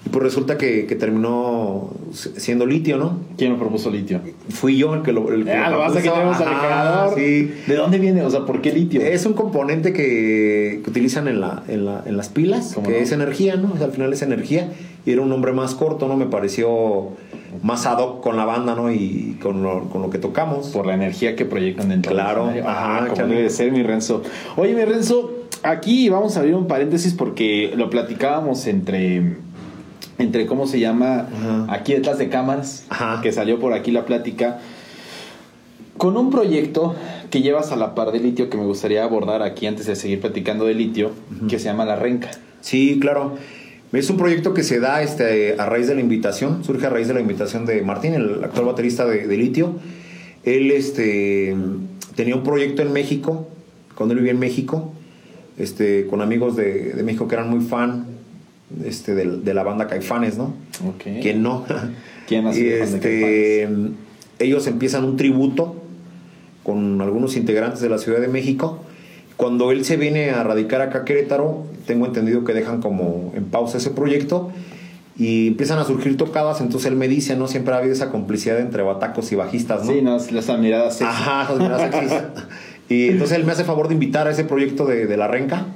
Y pues resulta que, que terminó siendo litio, ¿no? ¿Quién lo propuso Litio? Fui yo el que lo. El que Ah, lo vas a que tenemos al Ajá. Sí. ¿De dónde viene? O sea, ¿por qué litio? Es un componente que, que utilizan en, la, en, la- en las pilas, ¿Cómo que no? es energía, ¿no? O sea, al final es energía. Y era un nombre más corto, ¿no? Me pareció más ad hoc con la banda, ¿no? Y con lo, con lo que tocamos. Por la energía que proyectan dentro Claro, del ajá, Ah, como chale. debe ser, mi Renzo. Oye, mi Renzo, aquí vamos a abrir un paréntesis porque lo platicábamos entre. Entre cómo se llama Ajá. aquí detrás de cámaras, Ajá. que salió por aquí la plática. Con un proyecto que llevas a la par de litio que me gustaría abordar aquí antes de seguir platicando de litio, que se llama La Renca. Sí, claro. Es un proyecto que se da este, a raíz de la invitación, surge a raíz de la invitación de Martín, el actual baterista de, de Litio. Él este, tenía un proyecto en México, cuando él vivía en México, este, con amigos de, de México que eran muy fan este, de, de la banda Caifanes, ¿no? Ok. ¿Quién no? ¿Quién y este, ellos empiezan un tributo con algunos integrantes de la Ciudad de México. Cuando él se viene a radicar acá a Querétaro, tengo entendido que dejan como en pausa ese proyecto y empiezan a surgir tocadas, entonces él me dice, ¿no? Siempre ha habido esa complicidad entre batacos y bajistas, ¿no? Sí, no, las miradas sexy. Ajá, esas miradas sexys. Y entonces él me hace favor de invitar a ese proyecto de, de La Renca.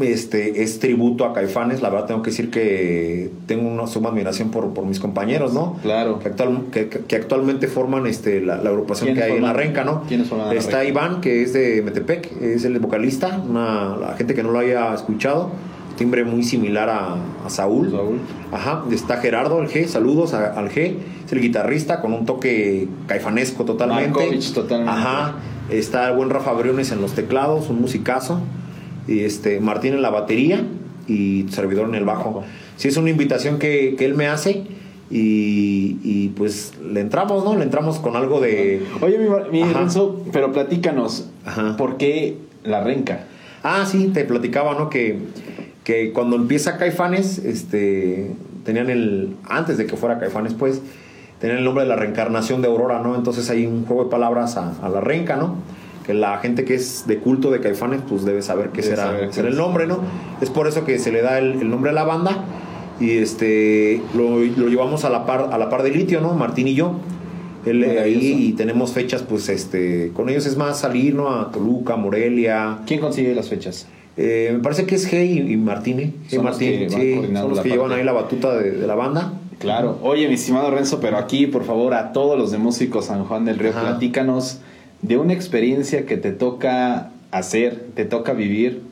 Este, es tributo a Caifanes. La verdad tengo que decir que tengo una suma admiración por, por mis compañeros, ¿no? Claro. Que, actual- que- que- actualmente forman este, la, la agrupación ¿Quiénes que hay en La forman? Renca, ¿no? ¿Quiénes forman La Está Renca? Iván, que es de Metepec, es el vocalista. Una, la gente que no lo haya escuchado. Timbre muy similar a, a Saúl. Saúl. Ajá, está Gerardo, el G, saludos a- al G, es el guitarrista con un toque caifanesco totalmente. Markovich, totalmente. Ajá, está el buen Rafa Briones en los teclados, un musicazo, y este Martín en la batería y tu servidor en el bajo. Sí, es una invitación que, que él me hace y, y, pues le entramos, ¿no? Le entramos con algo de... Oye, mi, mi. Renzo, pero platícanos, Ajá. ¿por qué La Renca? Ah, sí, te platicaba, ¿no? Que, que cuando empieza Caifanes, este, tenían el, antes de que fuera Caifanes, pues, tenían el nombre de la reencarnación de Aurora, ¿no? Entonces hay un juego de palabras a, a la renca, ¿no? Que la gente que es de culto de Caifanes, pues debe saber qué Debe será, saber qué será el nombre, ¿no? Es por eso que se le da el, el nombre a la banda y este, lo, lo llevamos a la par, a la par de Litio, ¿no? Martín y yo. Él, eh, ahí y tenemos fechas, pues, este, con ellos es más salir, ¿no? A Toluca, Morelia, ¿Quién consigue las fechas? eh, me parece que es Hey y, y Martínez. Hey Martín, sí, son los que llevan ahí la batuta de, de la banda. Claro. Oye, mi estimado Renzo, pero aquí, por favor, a todos los de Músicos San Juan del Río, Ajá. platícanos de una experiencia que te toca hacer, te toca vivir,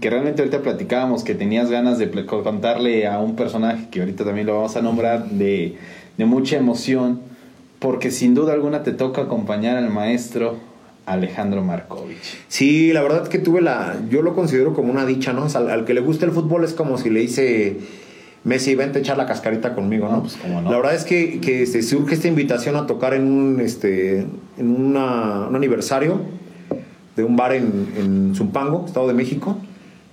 que realmente ahorita platicábamos que tenías ganas de contarle a un personaje que ahorita también lo vamos a nombrar de, de mucha emoción, porque sin duda alguna te toca acompañar al maestro Alejandro Markovich. Sí, la verdad que tuve la. Yo lo considero como una dicha, ¿no? O sea, al, al que le gusta el fútbol es como si le dice. Messi, vente a echar la cascarita conmigo, ¿no? No, pues, cómo no. La verdad es que, que este, surge esta invitación a tocar en un, este, en una- un aniversario de un bar en, en Zumpango, Estado de México.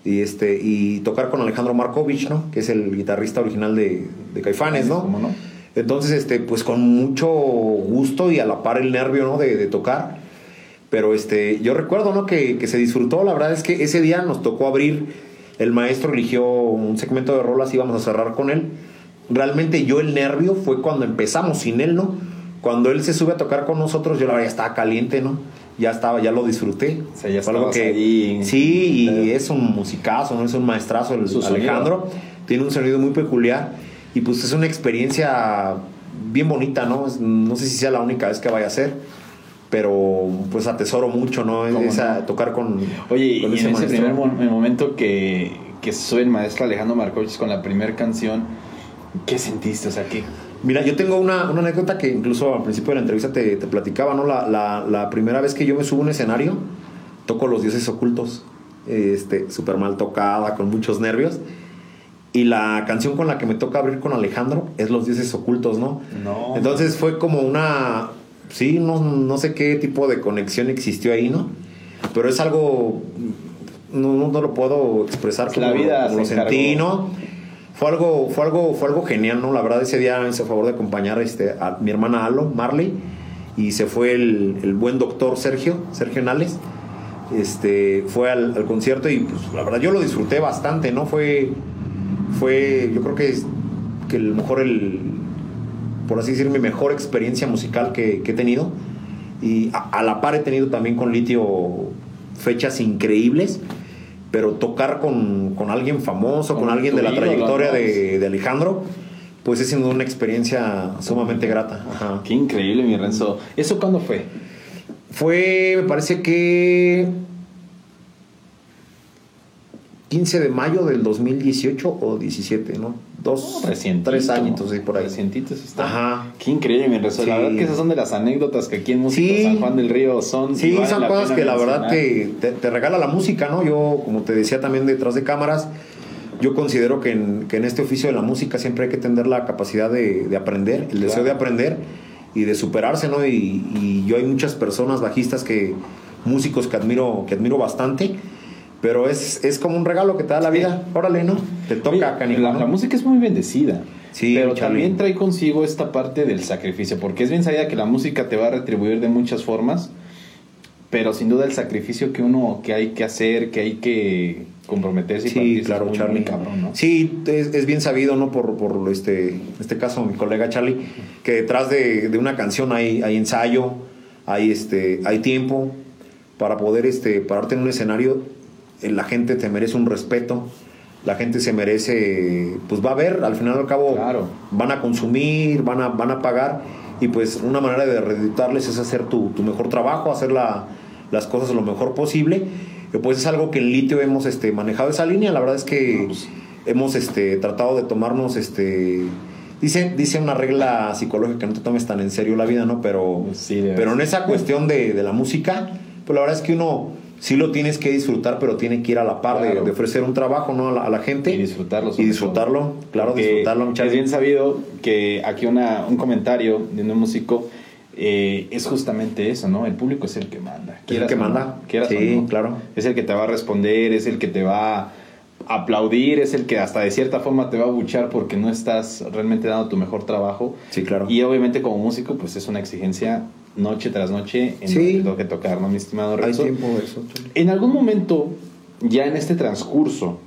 y este y tocar con Alejandro Markovich, ¿no? Que es el guitarrista original de, de Caifanes, ¿no? ¿Cómo no? Entonces, este, pues con mucho gusto y a la par el nervio, ¿no? De, de tocar. Pero este, yo recuerdo, ¿no? Que, que se disfrutó. La verdad es que ese día nos tocó abrir. El maestro eligió un segmento de rolas y íbamos a cerrar con él. Realmente yo el nervio fue cuando empezamos sin él, ¿no? Cuando él se sube a tocar con nosotros, yo la verdad ya estaba caliente, ¿no? Ya estaba, ya lo disfruté. O sea, ya Fue algo estabas ahí. Sí, y es un musicazo, ¿no? Es un maestrazo el sonido. Alejandro. Tiene un sonido muy peculiar y pues es una experiencia bien bonita, ¿no? No sé si sea la única vez que vaya a ser, pero pues atesoro mucho, ¿no? ¿Cómo Esa, no? tocar con, Oye, y con en ese maestro. primer momento que, que sube el maestro Alejandro Markovich con la primera canción, ¿qué sentiste? O sea, ¿qué? Mira, yo tengo una, una anécdota que incluso al principio de la entrevista te, te platicaba, ¿no? La, la- la primera vez que yo me subo a un escenario, toco Los Dioses Ocultos, este, súper mal tocada, con muchos nervios. Y la canción con la que me toca abrir con Alejandro es Los Dioses Ocultos, ¿no? No. Entonces fue como una, sí, no, no sé qué tipo de conexión existió ahí, ¿no? Pero es algo, no, no, no lo puedo expresar La como, vida como lo se sentí. ¿no? Fue algo, fue algo, fue algo genial, ¿no? La verdad ese día me hizo favor de acompañar este, a mi hermana Alo, Marley, y se fue el, el buen doctor Sergio, Sergio Nales. Este, fue al, al concierto y pues la verdad yo lo disfruté bastante, ¿no? Fue, fue, yo creo que es que el mejor el, por así decir, mi mejor experiencia musical que, que he tenido. Y a, a la par he tenido también con Litio fechas increíbles, pero tocar con, con alguien famoso, con, Con alguien de la trayectoria de, de Alejandro, pues es siendo una experiencia sumamente grata. Ajá. Qué increíble, mi Renzo. ¿Eso cuándo fue? Fue, me parece que 15 de mayo del 2018 o 17, ¿no? Dos, Recientito. tres añitos ahí por ahí. Recientitos está. Ajá. Qué increíble, mi Renzo. La Sí. verdad que esas son de las anécdotas que aquí en Músico Sí. San Juan del Río son. Sí, vale son cosas que la verdad mencionar. te, te- te regala la música, ¿no? Yo, como te decía también detrás de cámaras, yo considero que en, que en este oficio de la música siempre hay que tener la capacidad de, de aprender, el deseo Claro. de aprender y de superarse, ¿no? Y, y yo hay muchas personas bajistas que, músicos que admiro, que admiro bastante, pero es, es como un regalo que te da la vida. Órale, ¿no? Te toca, Oye, la, la música es muy bendecida. Sí, pero también trae consigo esta parte del sacrificio, porque es bien sabida que la música te va a retribuir de muchas formas, pero sin duda el sacrificio que uno que hay que hacer, que hay que comprometerse y Sí, claro, es Charlie. muy cabrón, ¿no? Sí, es, es bien sabido, ¿no? Por, por este, este caso, mi colega Charlie, que detrás de, de una canción hay, hay ensayo, hay, este, hay tiempo para poder este, pararte en un escenario. La gente te merece un respeto, la gente se merece, pues va a ver, al final y al cabo, Claro. van a consumir, van a, van a pagar, y pues una manera de reeditarles es hacer tu, tu mejor trabajo, hacer la- las cosas lo mejor posible. Y pues es algo que en litio hemos este, manejado esa línea. La verdad es que pues. hemos este, tratado de tomarnos, este, dice, dice una regla psicológica que no te tomes tan en serio la vida, ¿no? Pero, Sí, pero en esa cuestión de, de la música, pues la verdad es que uno sí lo tienes que disfrutar, pero tiene que ir a la par de- Claro. de, ofrecer un trabajo ¿no? a, la, a la gente. Y disfrutarlo. Y disfrutarlo, todo. claro, Porque disfrutarlo. Es Charlie. bien sabido que aquí una, un comentario de un músico eh, es justamente eso, ¿no? El público es el que manda. el que no, manda. Sí, no. claro. Es el que te va a responder, es el que te va a aplaudir, es el que hasta de cierta forma te va a buchar porque no estás realmente dando tu mejor trabajo. Sí, claro. Y obviamente como músico, pues es una exigencia noche tras noche en Sí. lo que tocar, ¿no, mi estimado Hay Renzo? tiempo de eso. En algún momento, ya en este transcurso,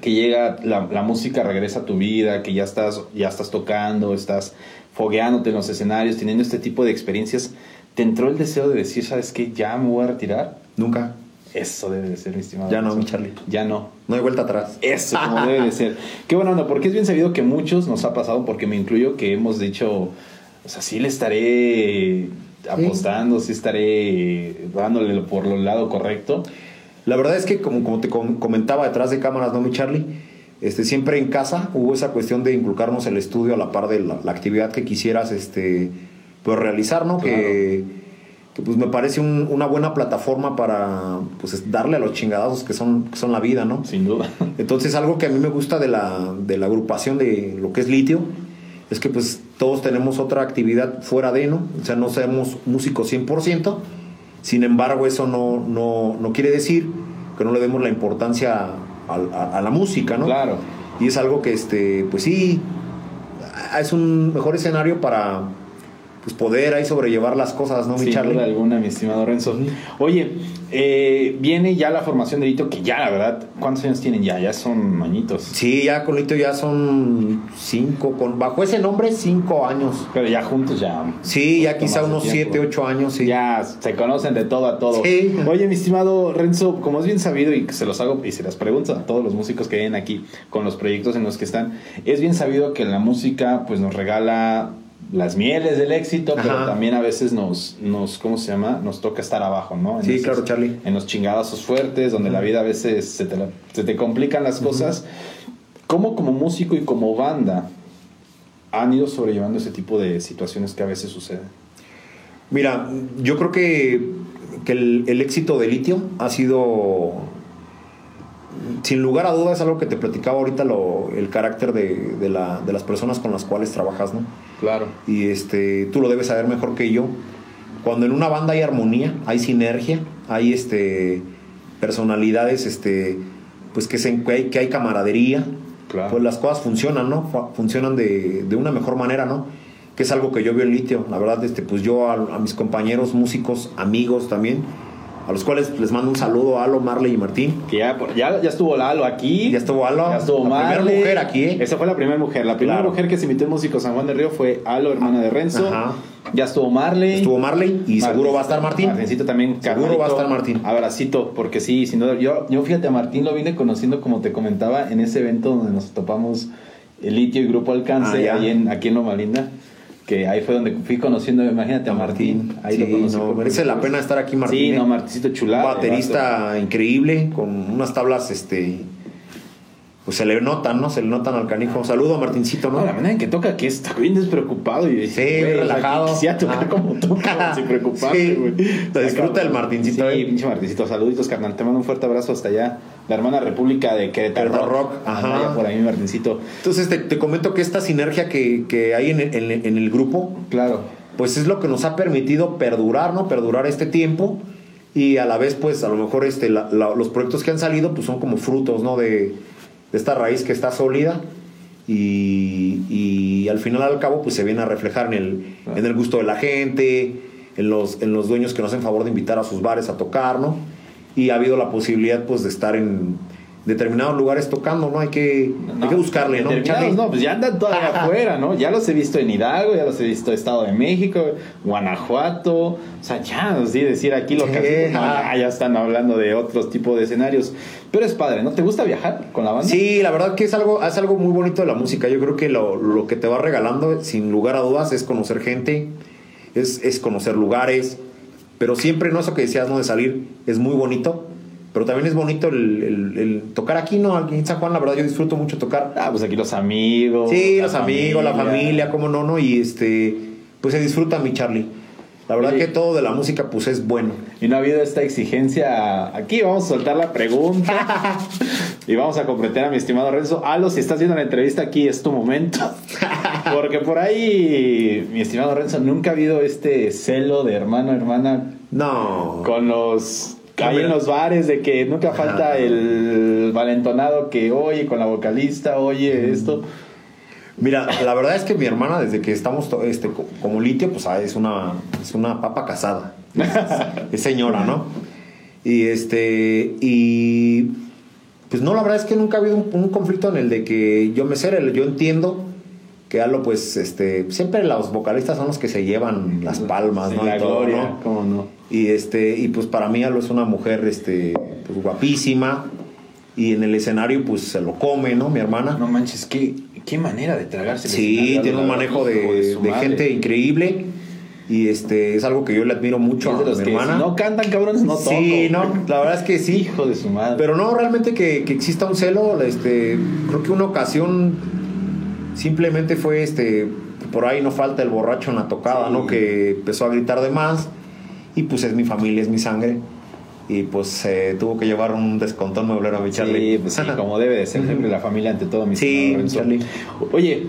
que llega la, la música regresa a tu vida, que ya estás, ya estás tocando, estás fogueándote en los escenarios, teniendo este tipo de experiencias, ¿te entró el deseo de decir, sabes qué, ya me voy a retirar? Nunca. Eso debe de ser, mi estimado. Ya no, mi Charlie. Ya no. No hay vuelta atrás. Eso, como debe de ser. Qué buena onda, porque es bien sabido que muchos nos ha pasado, porque me incluyo, que hemos dicho, o sea, sí le estaré apostando, sí estaré dándole por el lado correcto. La verdad es que, como, como te com- comentaba detrás de cámaras, ¿no, mi Charlie? Este, siempre en casa hubo esa cuestión de inculcarnos el estudio a la par de la, la actividad que quisieras este, pues, realizar, ¿no? Que, que, pues me parece un- una buena plataforma para pues, darle a los chingadazos que son, que son la vida, ¿no? Sin duda. Entonces, algo que a mí me gusta de la, de la agrupación de lo que es litio es que pues todos tenemos otra actividad fuera de, ¿no? O sea, no somos músicos 100%, sin embargo, eso no, no, no quiere decir que no le demos la importancia a, a- a la música, ¿no? Claro. Y es algo que, este, pues sí, es un mejor escenario para pues poder ahí sobrellevar las cosas, ¿no, mi Sin Charlie? duda alguna, mi estimado Renzo. Oye, eh, viene ya la formación de Hito, que ya, la verdad, ¿cuántos años tienen ya? Ya son añitos. Sí, ya con Lito ya son cinco, con, bajo ese nombre, cinco años. Pero ya juntos ya. Sí, ya quizá unos tiempo. siete, ocho años, sí. Ya se conocen de todo a todo. Sí. Oye, mi estimado Renzo, como es bien sabido y se los hago y se las pregunto a todos los músicos que vienen aquí con los proyectos en los que están, es bien sabido que la música pues nos regala las mieles del éxito, pero también a veces nos, nos, ¿cómo se llama? Nos toca estar abajo, ¿no? En Sí, claro, Charlie. En los chingadazos fuertes, donde la vida a veces se te, se te complican las cosas. ¿Cómo como músico y como banda han ido sobrellevando ese tipo de situaciones que a veces suceden? Mira, yo creo que, que el, el éxito de Litio ha sido, sin lugar a dudas, algo que te platicaba ahorita, lo, el carácter de, de la- de las personas con las cuales trabajas, ¿no? Claro. Y este, tú lo debes saber mejor que yo. Cuando en una banda hay armonía, hay sinergia, hay este, personalidades, este, pues que, se, que, hay, que hay camaradería, Claro. pues las cosas funcionan, ¿no? Fu- Funcionan de, de una mejor manera, ¿no? Que es algo que yo veo en Litio. La verdad, este, pues yo a, a mis compañeros músicos, amigos también, a los cuales les mando un saludo a Alo, Marley y Martín. Que ya, ya, ya estuvo Lalo aquí. Ya estuvo Alo, Ya estuvo la primera mujer aquí, ¿eh? Esa fue la primera mujer. La primera Claro. mujer que se invitó en Músico San Juan del Río fue Alo, hermana de Renzo. Ajá. Ya estuvo Marley. Estuvo Marley y seguro va a estar Martín. Martincito también. Seguro va a estar Martín. Abracito, porque sí, sin duda. Yo, yo fíjate, a Martín lo vine conociendo, como te comentaba, en ese evento donde nos topamos el Litio y Grupo Alcance, Ah, ahí en, aquí en Loma Linda. Que ahí fue donde fui conociendo, imagínate a Martín. Ahí Sí, lo conocí. no, merece la pena estar aquí, Martín. Sí, ¿eh? no, Martincito chulada. Un baterista increíble, con unas tablas, este. Pues se le notan, ¿no? Se le notan al canijo. Saludo a Martincito, ¿no? No, la manera en que toca que está bien despreocupado y Sí, relajado. Quisiera tocar Ah. como toca, sin preocuparse, Sí, güey. disfruta el Martincito, Sí, eh. pinche Martincito. Saluditos, carnal. Te mando un fuerte abrazo hasta allá. La hermana República de Querétaro. Rock, Anda ajá. por ahí, Martincito. Entonces te, te comento que esta sinergia que, que hay en el, en el- en el grupo, Claro. pues es lo que nos ha permitido perdurar, ¿no? Perdurar este tiempo y a la vez, pues a lo mejor este, la- la- los proyectos que han salido, pues son como frutos, ¿no? De, de esta raíz que está sólida y, y al final al cabo, pues se viene a reflejar en el, en el gusto de la gente, en los, en los dueños que nos hacen favor de invitar a sus bares a tocar, ¿no? Y ha habido la posibilidad, pues, de estar en determinados lugares tocando, ¿no? Hay que, hay que buscarle, ¿no? Pues ya andan todavía afuera, ¿no? Ya los he visto en Hidalgo, ya los he visto en Estado de México, Guanajuato. O sea, ya, sí, decir aquí lo que ah. ya, ya están hablando de otros tipos de escenarios. Pero es padre, ¿no? ¿Te gusta viajar con la banda? Sí, la verdad que es algo, es algo muy bonito de la música. Yo creo que lo, lo que te va regalando, sin lugar a dudas, es conocer gente, es, es conocer lugares, pero siempre, no eso que decías, no de salir, es muy bonito, pero también es bonito el, el- el tocar aquí, ¿no? Aquí en San Juan, la verdad, yo disfruto mucho tocar. Ah, pues aquí los amigos. Sí, los amigos, la familia, cómo no, ¿no? Y este, pues se disfruta, mi Charlie. La verdad que todo de la música, pues es bueno. Y no ha habido esta exigencia. Aquí vamos a soltar la pregunta. y vamos a comprometer a mi estimado Renzo. Alo, si estás viendo la entrevista, aquí es tu momento. Porque por ahí, mi estimado Renzo, nunca ha habido este celo de hermano, hermana No. con los. Ahí en los bares, de que nunca falta el valentonado que oye con la vocalista, oye esto. Mira, la verdad es que mi hermana, desde que estamos este, co- como litio, pues ah, es una, es una papa casada. es señora, ¿no? Y este, y pues no, la verdad es que nunca ha habido un, un conflicto en el de que yo me cere, yo entiendo que Alo, pues, este, siempre los vocalistas son los que se llevan las palmas, Sí, ¿no? la Y todo, gloria, ¿no? cómo no. Y este, y pues para mí Alo es una mujer, este, pues, guapísima. Y en el escenario, pues se lo come, ¿no? Mi hermana. No manches, qué, qué manera de tragarse. Sí, tiene un manejo de, gente increíble. Y este es algo que yo le admiro mucho a mi hermana. si no cantan cabrones no toco. sí, no, la verdad es que sí. Hijo de su madre. Pero no, realmente que, que exista un celo, este, creo que una ocasión simplemente fue este, por ahí no falta el borracho en la tocada, Sí. ¿no? Que empezó a gritar de más. Y pues es mi familia, es mi sangre. Y pues eh, tuvo que llevar un descontón mueblero a mi Charlie. Sí, pues sí, como debe de ser siempre la familia ante todo, mi Sí. Charlie. Oye,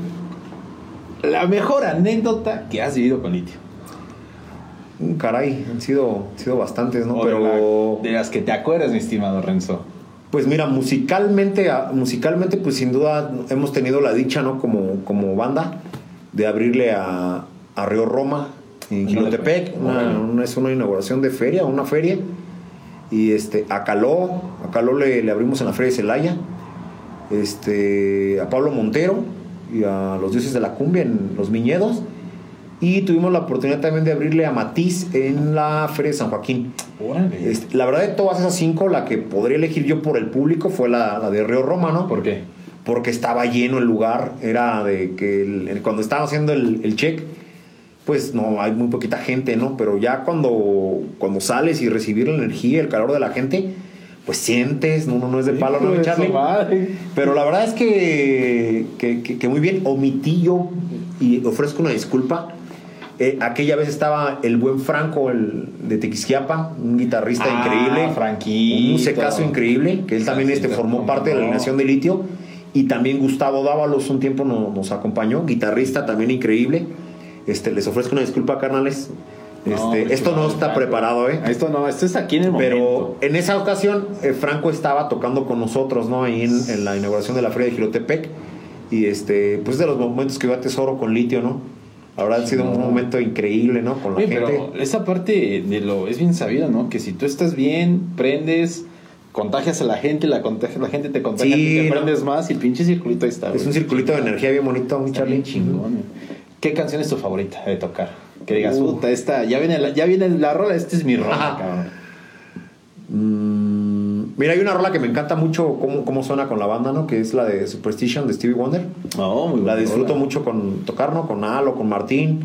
la mejor anécdota que has vivido con Litio. Mm, Caray, han sido, han sido bastantes, ¿no? O de Pero, la- de las que te acuerdas, mi estimado Renzo. pues mira, musicalmente, ah, musicalmente, pues sin duda hemos tenido la dicha, ¿no? Como, como banda, de abrirle a, a Río Roma, en una, Órale. una- es una inauguración de feria, una feria. Y este, a Caló, a Caló le, le abrimos en la feria de Celaya. Este, a Pablo Montero y a los dioses de la cumbia en Los Viñedos. Y tuvimos la oportunidad también de abrirle a Matiz en la feria de San Joaquín. Órale. Este, la verdad de todas esas cinco, la que podría elegir yo por el público fue la, la de Río Roma, ¿no? ¿Por qué? Porque estaba lleno el lugar, era de que el- el- cuando estaba haciendo el, el check, pues no, hay muy poquita gente, ¿no? Pero ya cuando, cuando sales y recibir la energía, el calor de la gente, pues sientes, no, no, no es de palo, ¿no, de Charlie? Pero la verdad es que, que, que- que muy bien, omití yo y ofrezco una disculpa. Eh, aquella vez estaba el buen Franco, el de Tequisquiapa, un guitarrista Ah, increíble. Franquito. Un musicazo increíble, que él también este, formó parte de la no. alineación de litio. Y también Gustavo Dávalos un tiempo no- nos acompañó, guitarrista también increíble. Este, les ofrezco una disculpa, carnales. Este, hombre, esto no está preparado, ¿eh? Esto no, esto es aquí en el Pero momento. en esa ocasión, eh, Franco estaba tocando con nosotros, ¿no? Ahí en, en la inauguración de la Feria de Gilotepec. Y este, pues de los momentos que yo atesoro con litio, ¿no? Habrá sido un No. momento increíble, ¿no? Con la Oye, gente. pero esa parte de lo es bien sabido, ¿no? Que si tú estás bien, prendes, contagias a la gente, la, contagia, la gente te contagia, Sí, ti te no. prendes más y el pinche circulito ahí está. es güey. un circulito de energía bien bonito, Está Charlie. chingón. ¿Qué canción es tu favorita de tocar? Que digas, Uh. puta, esta, ya viene la, ya viene la rola, esta es mi rola, cabrón. Mm, mira, hay una rola que me encanta mucho cómo, cómo suena con la banda, ¿no? Que es la de Superstition de Stevie Wonder. No, muy La disfruto rola. mucho con tocar, ¿no? Con Al o con Martín,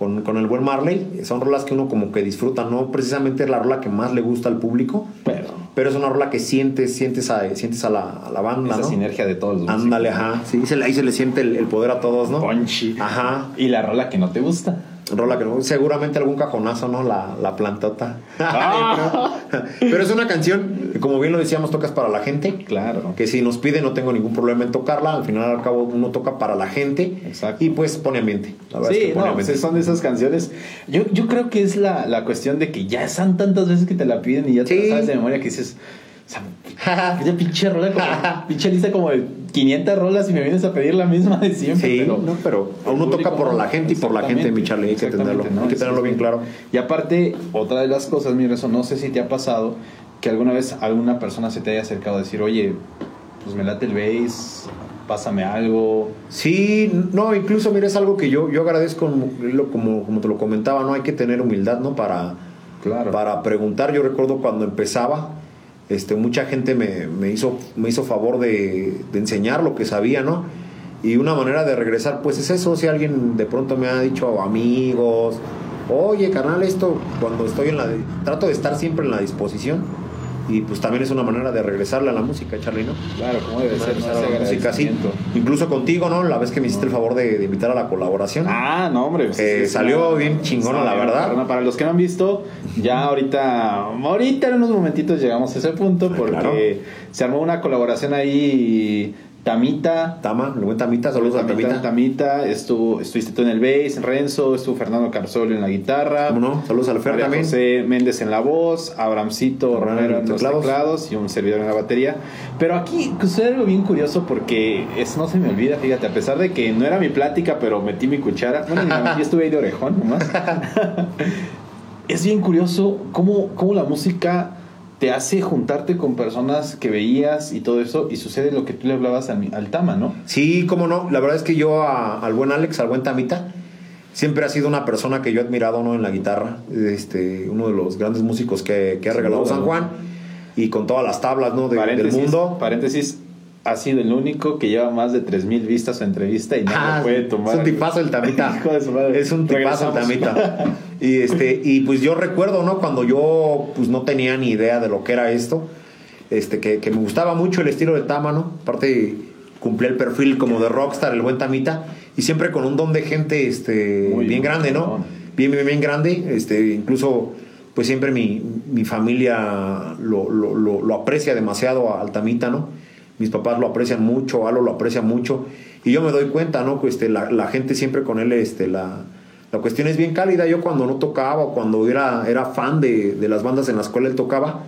con, con el buen Marley. Son rolas que uno como que disfruta, no precisamente es la rola que más le gusta al público, Pero pero es una rola que sientes, sientes a, sientes a, la, a la banda, esa ¿no? sinergia de todos los Ándale, ajá. Sí, se le- ahí se le siente el, el poder a todos, ¿no? Ponchi. Ajá. Y la rola que no te gusta. Rola que no- seguramente algún cajonazo, ¿no? La, la plantota. Ah. Pero es una canción como bien lo decíamos, tocas para la gente. Claro. Que si nos pide, no tengo ningún problema en tocarla. Al final, al cabo, uno toca para la gente. Exacto. Y pues pone ambiente. La verdad Sí, es que pone no, ambiente. son de esas canciones. Yo, yo creo que es la, la cuestión de que ya son tantas veces que te la piden y ya te Sí. la sabes de memoria que dices, ya pinche rola, como, pinche lista como de 500 rolas y me vienes a pedir la misma de siempre. Sí, pero, no, pero uno el toca por la gente y por la gente, mi Charlie, hay que tenerlo, ¿no? hay que tenerlo bien claro. Y aparte, otra de las cosas, mi rezo, no sé si te ha pasado que alguna vez alguna persona se te haya acercado a decir, oye, pues me late el bass, pásame algo. Sí, no, incluso, mira, es algo que yo, yo agradezco, como, como te lo comentaba, ¿no? Hay que tener humildad, ¿no? Para, Claro. para preguntar. Yo recuerdo cuando empezaba, este, mucha gente me, me hizo, me hizo favor de, enseñar lo que sabía, ¿no? Y una manera de regresar, pues es eso, si alguien de pronto me ha dicho amigos, oye, carnal, esto, cuando estoy en la... Trato de estar siempre en la disposición. Y pues también es una manera de regresarle a la música, Charlie, ¿no? Claro, como debe ser, ¿no? A la música, sí. Incluso contigo, ¿no? La vez que me hiciste el favor de, de invitar a la colaboración. Ah, no, hombre. pues, Eh, salió bien chingona, la verdad. Para los que no han visto, ya ahorita, ahorita en unos momentitos llegamos a ese punto porque claro. se armó una colaboración ahí, Tamita. Tama, el buen Tamita, saludos a Tamita. Tamita, estuvo, estuviste tú en el bass, Renzo, estuvo Fernando Carzolo en la guitarra. ¿Cómo no? Saludos al Fer también. José Méndez en la voz, Abramcito Romero en los teclados. y un servidor en la batería. Pero aquí sucede algo bien curioso porque eso no se me olvida, fíjate, a pesar de que no era mi plática, pero metí mi cuchara. Bueno, metí, estuve ahí de orejón nomás. es bien curioso cómo, cómo la música te hace juntarte con personas que veías y todo eso, y sucede lo que tú le hablabas al, al Tama, ¿no? Sí, cómo no. La verdad es que yo a- al buen Alex, al buen Tamita, siempre ha sido una persona que yo he admirado ¿no? en la guitarra. Este, uno de los grandes músicos que, que ha regalado San. Juan. Y con todas las tablas ¿no? de- del mundo. Paréntesis, ha sido el único que lleva más de 3.000 vistas su entrevista y no Ah, lo puede tomar. Es un tipazo el Tamita. Hijo de su madre. Es un tipazo el Regresamos. Tamita. Y este, y pues yo recuerdo, ¿no? Cuando yo pues no tenía ni idea de lo que era esto. Este, que, que me gustaba mucho el estilo de Tama, ¿no? Aparte, cumplía el perfil como de rockstar, el buen Tamita. Y siempre con un don de gente este, Muy bien grande, ¿no? Bien, bien, bien grande. Este, incluso, pues siempre mi, mi familia lo, lo, lo, lo aprecia demasiado al Tamita, ¿no? Mis papás lo aprecian mucho, Alo lo aprecia mucho. Y yo me doy cuenta, ¿no? Que este, la, gente siempre con él este, la, la cuestión es bien cálida. Yo cuando no tocaba o cuando era, era fan de, de las bandas en las cuales él tocaba,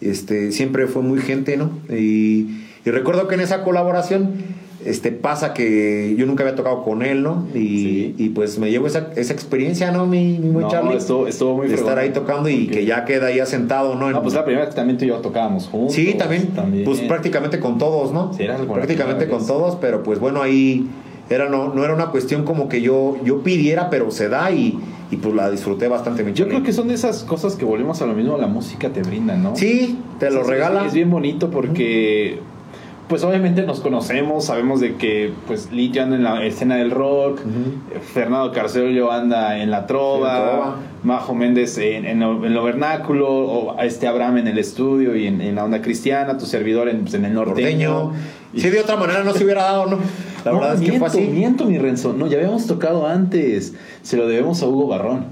este, siempre fue muy gente, ¿no? Y, y recuerdo que en esa colaboración este, pasa que yo nunca había tocado con él, ¿no? Y, Sí. y pues me llevo esa, esa experiencia, ¿no? Mi, mi buen No, Charlie. estuvo- estuvo muy De estar ahí tocando y que ya queda ahí asentado, ¿no? En- No, pues la primera que también tú y yo tocábamos juntos. Sí, también, pues prácticamente con todos, ¿no? Sí, era prácticamente con todos, pero pues bueno, ahí era no, no era una cuestión como que yo, yo pidiera, pero se da y, y pues la disfruté bastante. Yo creo que son de esas cosas que volvemos a lo mismo, la música te brinda, ¿no? Sí, te lo Es- regala. Es, es bien bonito porque, pues obviamente nos conocemos, sabemos de que, pues Litio anda en la escena del rock, Fernando Carcello anda en la trova, Sí, en trova. Majo Méndez en, en en lo vernáculo, o este Abraham en el estudio y en, en la onda cristiana, tu servidor en, pues, en el norteño. Norteño. Sí, de otra manera no se hubiera dado, ¿no? La No, verdad es que fue así. miento, mi Renzo. No, ya habíamos tocado antes. Se lo debemos a Hugo Barrón.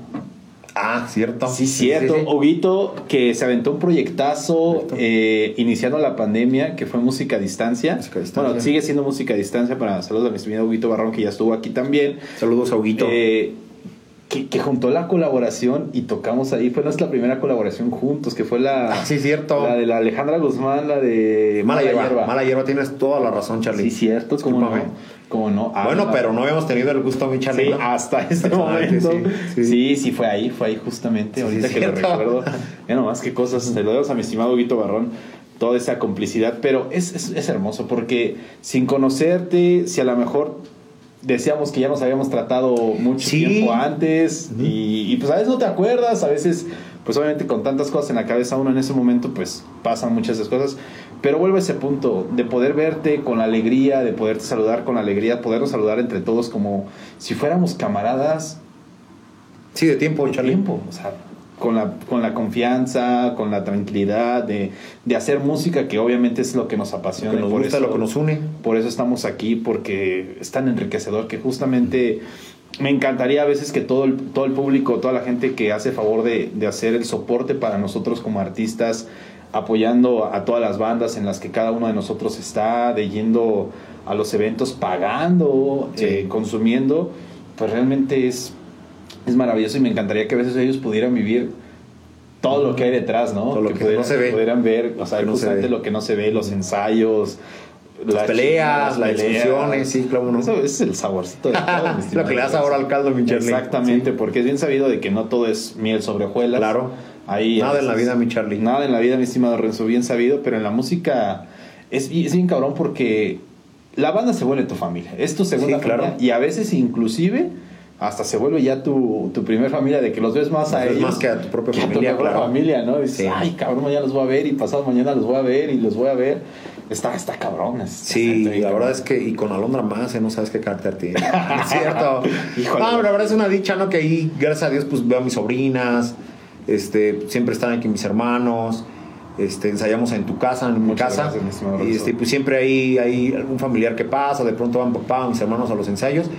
Ah, cierto. Sí, cierto. Sí, que se aventó un proyectazo eh, iniciando la pandemia, que fue música a distancia. Música a distancia. Bueno, sigue siendo música a distancia para saludos a mi estimado Huguito Barrón, que ya estuvo aquí también. Saludos a Huguito. Eh, que, que juntó la colaboración y tocamos ahí. Fue nuestra primera colaboración juntos, que fue la, Ah, sí, cierto. la de la Alejandra Guzmán, la de mala, hierba, Mala hierba, tienes toda la razón, Charlie. Sí, cierto, cómo no. No. Ah, Bueno, no. pero no habíamos tenido el gusto, mi. Sí, hasta este momento. sí, Sí, sí. sí, fue ahí, fue ahí justamente. Ahorita que lo recuerdo. Ya nomás qué cosas. Se lo debemos a mi estimado Guito Barrón. Toda esa complicidad. Pero es, es, es hermoso porque sin conocerte, si a lo mejor decíamos que ya nos habíamos tratado mucho Sí. tiempo antes y, y, pues a veces no te acuerdas, a veces pues obviamente con tantas cosas en la cabeza uno en ese momento pues pasan muchas de esas cosas, pero vuelve a ese punto de poder verte con alegría, de poderte saludar con alegría, podernos saludar entre todos como si fuéramos camaradas Sí, de tiempo, por Charlie. tiempo, o sea, con la, con la confianza, con la tranquilidad de, de hacer música que obviamente es lo que nos apasiona. Que y nos por gusta, eso- lo que nos une. por eso estamos aquí, porque es tan enriquecedor que justamente me encantaría a veces que todo el, todo el público, toda la gente que hace favor de, de hacer el soporte para nosotros como artistas, apoyando a todas las bandas en las que cada uno de nosotros está, de yendo a los eventos, pagando, Sí. eh, consumiendo, pues realmente es, es maravilloso y me encantaría que a veces ellos pudieran vivir todo lo que hay detrás, ¿no? Todo lo que no pudieran, se ve. pudieran ver, o sea, Que no se justamente ve. lo que no se ve, los ensayos, Las peleas, las discusiones, sí, claro, ¿no? Eso es el saborcito de todo, lo que le das ahora al caldo, mi. Exactamente, Sí. porque es bien sabido de que no todo es miel sobre hojuelas. Claro. Ahí Nada en la vida, mi Charlie. Nada en la vida, mi estimado Renzo, bien sabido, pero en la música es, bi- es bien cabrón porque la banda se vuelve tu familia, es tu segunda Sí, claro. familia y a veces inclusive hasta se vuelve ya tu, tu primer familia de que los ves más Los a ves ellos más que a tu propia que familia, a tu propia claro. familia, ¿no? Dices, Sí. ay, cabrón, mañana los voy a ver y pasado mañana los voy a ver y los voy a ver. Está, está cabrón. es- Sí, está bien la cabrón. verdad es que, y con Alondra más, ¿eh? no sabes qué carácter tiene. es cierto. Híjole. No, la verdad es una dicha, ¿no? Que ahí, gracias a Dios, pues veo a mis sobrinas, este, siempre están aquí mis hermanos, este, ensayamos en tu casa, en mi Muchas casa. gracias, mi estimado y este, pues siempre hay, hay algún familiar que pasa, de pronto van papá, mis hermanos a los ensayos.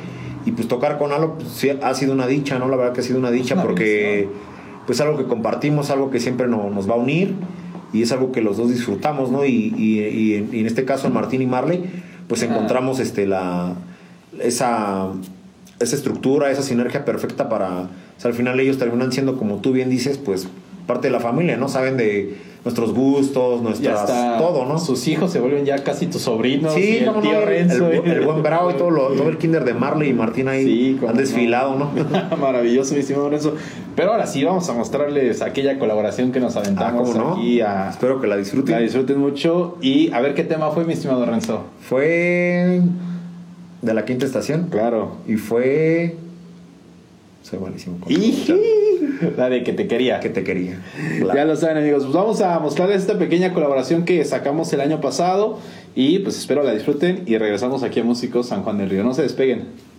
Y pues tocar con Alo pues, sí, ha sido una dicha, ¿no? La verdad que ha sido una dicha una porque bendición. pues algo que compartimos, algo que siempre no- nos va a unir y es algo que los dos disfrutamos, ¿no? Y, y- y en, y en este caso Martín y Marley, pues encontramos este la esa esa estructura, esa sinergia perfecta para, o sea, al final ellos terminan siendo como tú bien dices, pues parte de la familia, ¿no? Saben de nuestros gustos, nuestras todo, ¿no? Sus hijos se vuelven ya casi tus sobrinos. y Sí, el no, Renzo. buen Bravo y todo, lo- todo el kinder de Marley y Martín ahí Sí, han desfilado, ¿no? Maravilloso, mi estimado Lorenzo. Pero ahora sí, vamos a mostrarles aquella colaboración que nos Ah, aventamos ¿cómo no? aquí a... Espero que la disfruten. La disfruten mucho. Y a ver qué tema fue, mi estimado Renzo. Fue de la quinta estación Claro. y fue soy malísimo con la de que te quería. que te quería. Ya lo saben amigos, pues vamos a mostrarles esta pequeña colaboración que sacamos el año pasado y pues espero la disfruten y regresamos aquí a Músicos San Juan del Río. No se despeguen.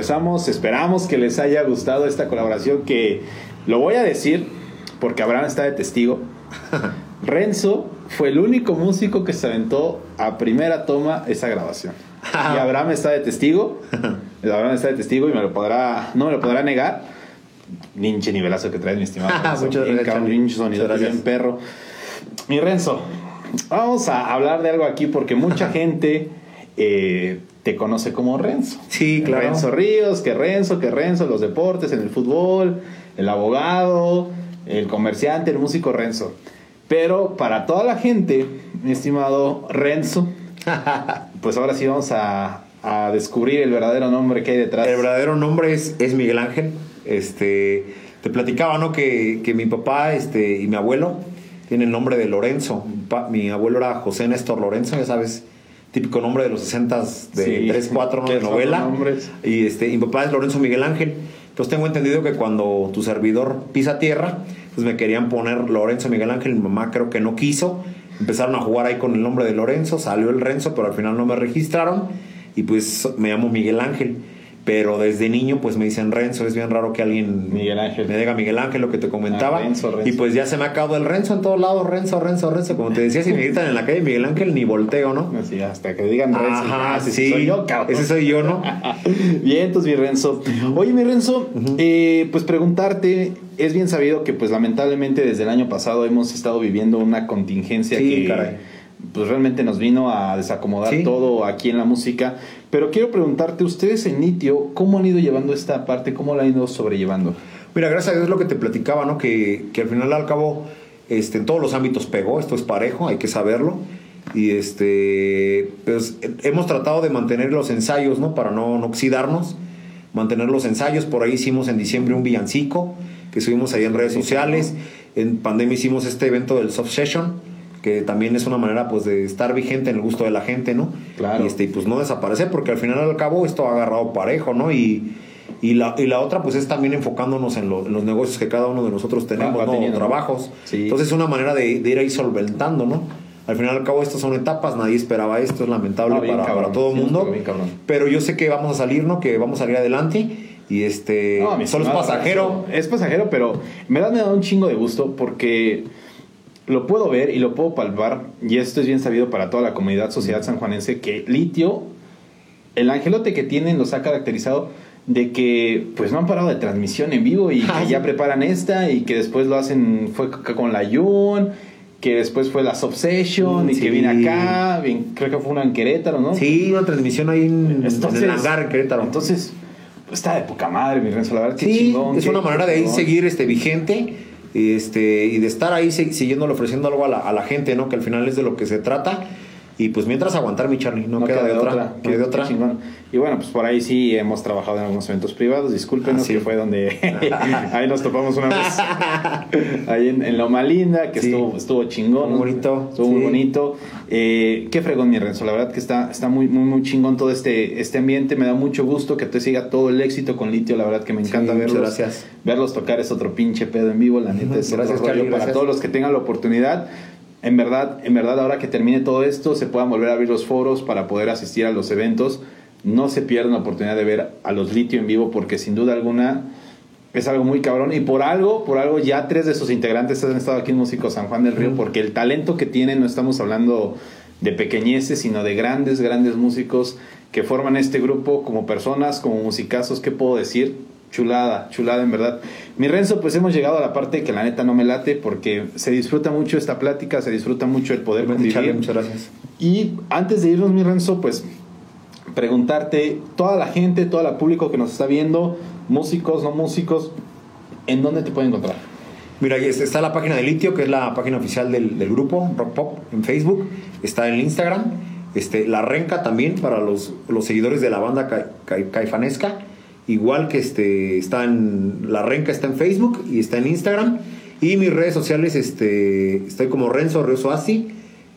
Regresamos. Esperamos que les haya gustado esta colaboración que lo voy a decir porque Abraham está de testigo. Renzo fue el único músico que se aventó a primera toma esa grabación. Y Abraham está de testigo. Abraham está de testigo y me lo podrá, no me lo podrá negar. Ninche nivelazo que traes, mi estimado. Muchas Bien, gracias, pinche sonido bien perro. Mi Renzo, vamos a hablar de algo aquí porque mucha gente eh, te conoce como Renzo. Sí, claro. Renzo Ríos, que Renzo, que Renzo, los deportes, en el fútbol, el abogado, el comerciante, el músico Renzo. Pero para toda la gente, mi estimado Renzo, pues ahora sí vamos a, a descubrir el verdadero nombre que hay detrás. El verdadero nombre es, es Miguel Ángel. Este, te platicaba, ¿no? Que, que mi papá este, y mi abuelo tienen el nombre de Lorenzo. Mi, mi abuelo era José Néstor Lorenzo, ya sabes, típico nombre de los 60 de Sí. 3, 4, ¿no? Qué De novela. nombres. Y este, y mi papá es Lorenzo Miguel Ángel. Entonces tengo entendido que cuando tu servidor pisa tierra, pues me querían poner Lorenzo Miguel Ángel. Mi mamá creo que no quiso. Empezaron a jugar ahí con el nombre de Lorenzo. Salió el Renzo, pero al final no me registraron. Y pues me llamo Miguel Ángel. Pero desde niño pues me dicen Renzo. Es bien raro que alguien Miguel Ángel. me diga Miguel Ángel, lo que te comentaba. Ah, Renzo, Renzo. Y pues ya se me ha acabado el Renzo en todos lados. Renzo, Renzo, Renzo. Como te decía, si me gritan en la calle Miguel Ángel, ni volteo, ¿no? Así, hasta que digan Renzo. Ajá, Ah, sí, sí. Soy yo, cabrón. Ese soy yo, ¿no? Bien, entonces mi Renzo. Oye, mi Renzo, eh, pues preguntarte, es bien sabido que pues lamentablemente desde el año pasado hemos estado viviendo una contingencia Sí, que caray. Pues realmente nos vino a desacomodar Sí. todo aquí en la música. Pero quiero preguntarte, ustedes en Nitio, ¿cómo han ido llevando esta parte? ¿Cómo la han ido sobrellevando? Mira, gracias a Dios lo que te platicaba, ¿no? Que, que al final al cabo, este, en todos los ámbitos pegó, esto es parejo, hay que saberlo. Y este, pues hemos tratado de mantener los ensayos, ¿no? Para no, no oxidarnos, mantener los ensayos. Por ahí hicimos en diciembre un villancico que subimos ahí en redes sociales. En pandemia hicimos este evento del Soft Session, que también es una manera pues de estar vigente en el gusto de la gente, ¿no? Claro. Y, este, pues no desaparecer, porque al final al cabo esto ha agarrado parejo, ¿no? Y, y, la, y la otra pues es también enfocándonos en, lo- en los negocios que cada uno de nosotros tenemos, ¿no? Trabajos. Sí. Entonces es una manera de, de ir ahí solventando, ¿no? Al final al cabo estas son etapas, nadie esperaba esto, es lamentable No, bien para, cabrón, para todo el sí, mundo. bien. Pero yo sé que vamos a salir, ¿no? Que vamos a salir adelante. Y este, No, solo es pasajero. Es pasajero, pero en verdad me da un chingo de gusto porque lo puedo ver y lo puedo palpar, y esto es bien sabido para toda la comunidad sociedad sanjuanense, que Litio, el angelote que tienen los ha caracterizado de que pues no han parado de transmisión en vivo y Ah, que sí. ya preparan esta y que después lo hacen, fue con la Yun, que después fue la Subsession Mm, y que viene acá, bien- creo que fue una en Querétaro, ¿no? Sí, una transmisión ahí en, Entonces, en el hangar en Querétaro. Entonces, pues, está de poca madre, mi Renzo, la verdad, qué Sí, chingón. es qué- una manera de ahí seguir este, vigente y, este, y de estar ahí siguiéndole ofreciendo algo a la, a la gente, ¿no? Que al final es de lo que se trata. Y pues mientras aguantar, mi Charlie, no, queda, de otra. no qué- hay de otra. chingón. Y bueno, pues por ahí sí hemos trabajado en algunos eventos privados. Discúlpenos Ah, sí. que fue donde ahí nos topamos una vez. ahí en, en Loma Linda, que Sí. estuvo, estuvo chingón. Muy bonito, Estuvo muy bonito. Eh, qué fregón, mi Renzo. La verdad que está, está muy, muy, muy chingón todo este, este ambiente. Me da mucho gusto que te siga todo el éxito con Litio. La verdad que me encanta muchas verlos. gracias. Verlos tocar es otro pinche pedo en vivo. La neta es Gracias, rollo Charlie, para gracias. todos los que tengan la oportunidad. En verdad, en verdad, ahora que termine todo esto, se puedan volver a abrir los foros para poder asistir a los eventos. No se pierdan la oportunidad de ver a los litio en vivo, porque sin duda alguna es algo muy cabrón. Y por algo, por algo, ya tres de sus integrantes han estado aquí en Músico San Juan del Río, porque el talento que tienen, no estamos hablando de pequeñeces, sino de grandes, grandes músicos que forman este grupo como personas, como musicazos, ¿qué puedo decir? Chulada, chulada en verdad. Mi Renzo, pues hemos llegado a la parte que la neta no me late porque se disfruta mucho esta plática, se disfruta mucho el poder convivir. muchas gracias. Y antes de irnos, mi Renzo, pues preguntarte, toda la gente, todo el público que nos está viendo, músicos, no músicos, ¿en dónde te pueden encontrar? Mira, ahí está está la página de Litio, que es la página oficial del, del grupo Rock Pop en Facebook. Está en Instagram. Este, la Renca también para los, los seguidores de la banda ca- ca- caifanesca. Igual que este, está en. La Renca está en Facebook y está en Instagram. Y mis redes sociales, este, estoy como Renzo Rioso Asi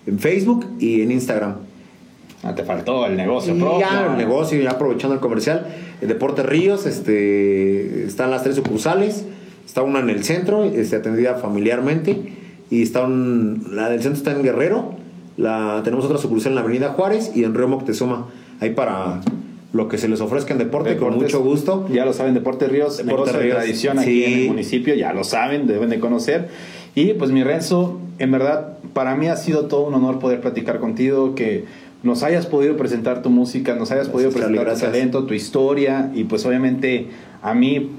en Facebook y en Instagram. Ah, te faltó el negocio Y propio. ya el negocio, ya aprovechando el comercial. El Deporte Ríos, este, están las tres sucursales. Está una en el centro, este, atendida familiarmente. Y está un, la del centro está en Guerrero. La, tenemos otra sucursal en la Avenida Juárez y en Río Moctezuma. Ahí para lo que se les ofrezca en deporte, con Deportes, mucho gusto. Ya lo saben, Deporte Ríos, Deporte negocio de Ríos, tradición aquí sí. en el municipio, ya lo saben, deben de conocer. Y pues mi Renzo, en verdad, para mí ha sido todo un honor poder platicar contigo, que nos hayas podido presentar tu música, nos hayas Gracias, podido presentar tu talento, tu historia, y pues obviamente a mí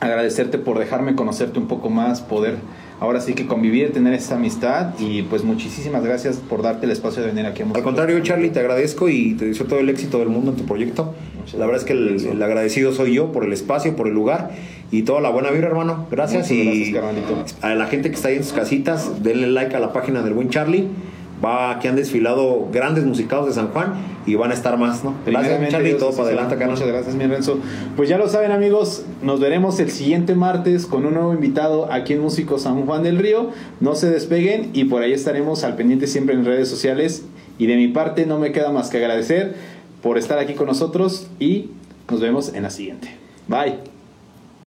agradecerte por dejarme conocerte un poco más, poder ahora sí que convivir, tener esta amistad, y pues muchísimas gracias por darte el espacio de venir aquí a Al contrario, Charlie, te agradezco y te deseo todo el éxito del mundo en tu proyecto. Muchas la verdad es que el, agradecido soy yo por el espacio, por el lugar y toda la buena vibra, hermano. Gracias Muchas y gracias, a la gente que está ahí en sus casitas, denle like a la página del buen Charlie. Va aquí han desfilado grandes musicados de San Juan y van a estar más, ¿no? Gracias, Charlie, todo para adelante, carnal. Muchas gracias, mi Renzo. Pues ya lo saben, amigos, nos veremos el siguiente martes con un nuevo invitado aquí en Músico San Juan del Río. No se despeguen y por ahí estaremos al pendiente siempre en redes sociales. Y de mi parte, no me queda más que agradecer por estar aquí con nosotros y nos vemos en la siguiente. Bye.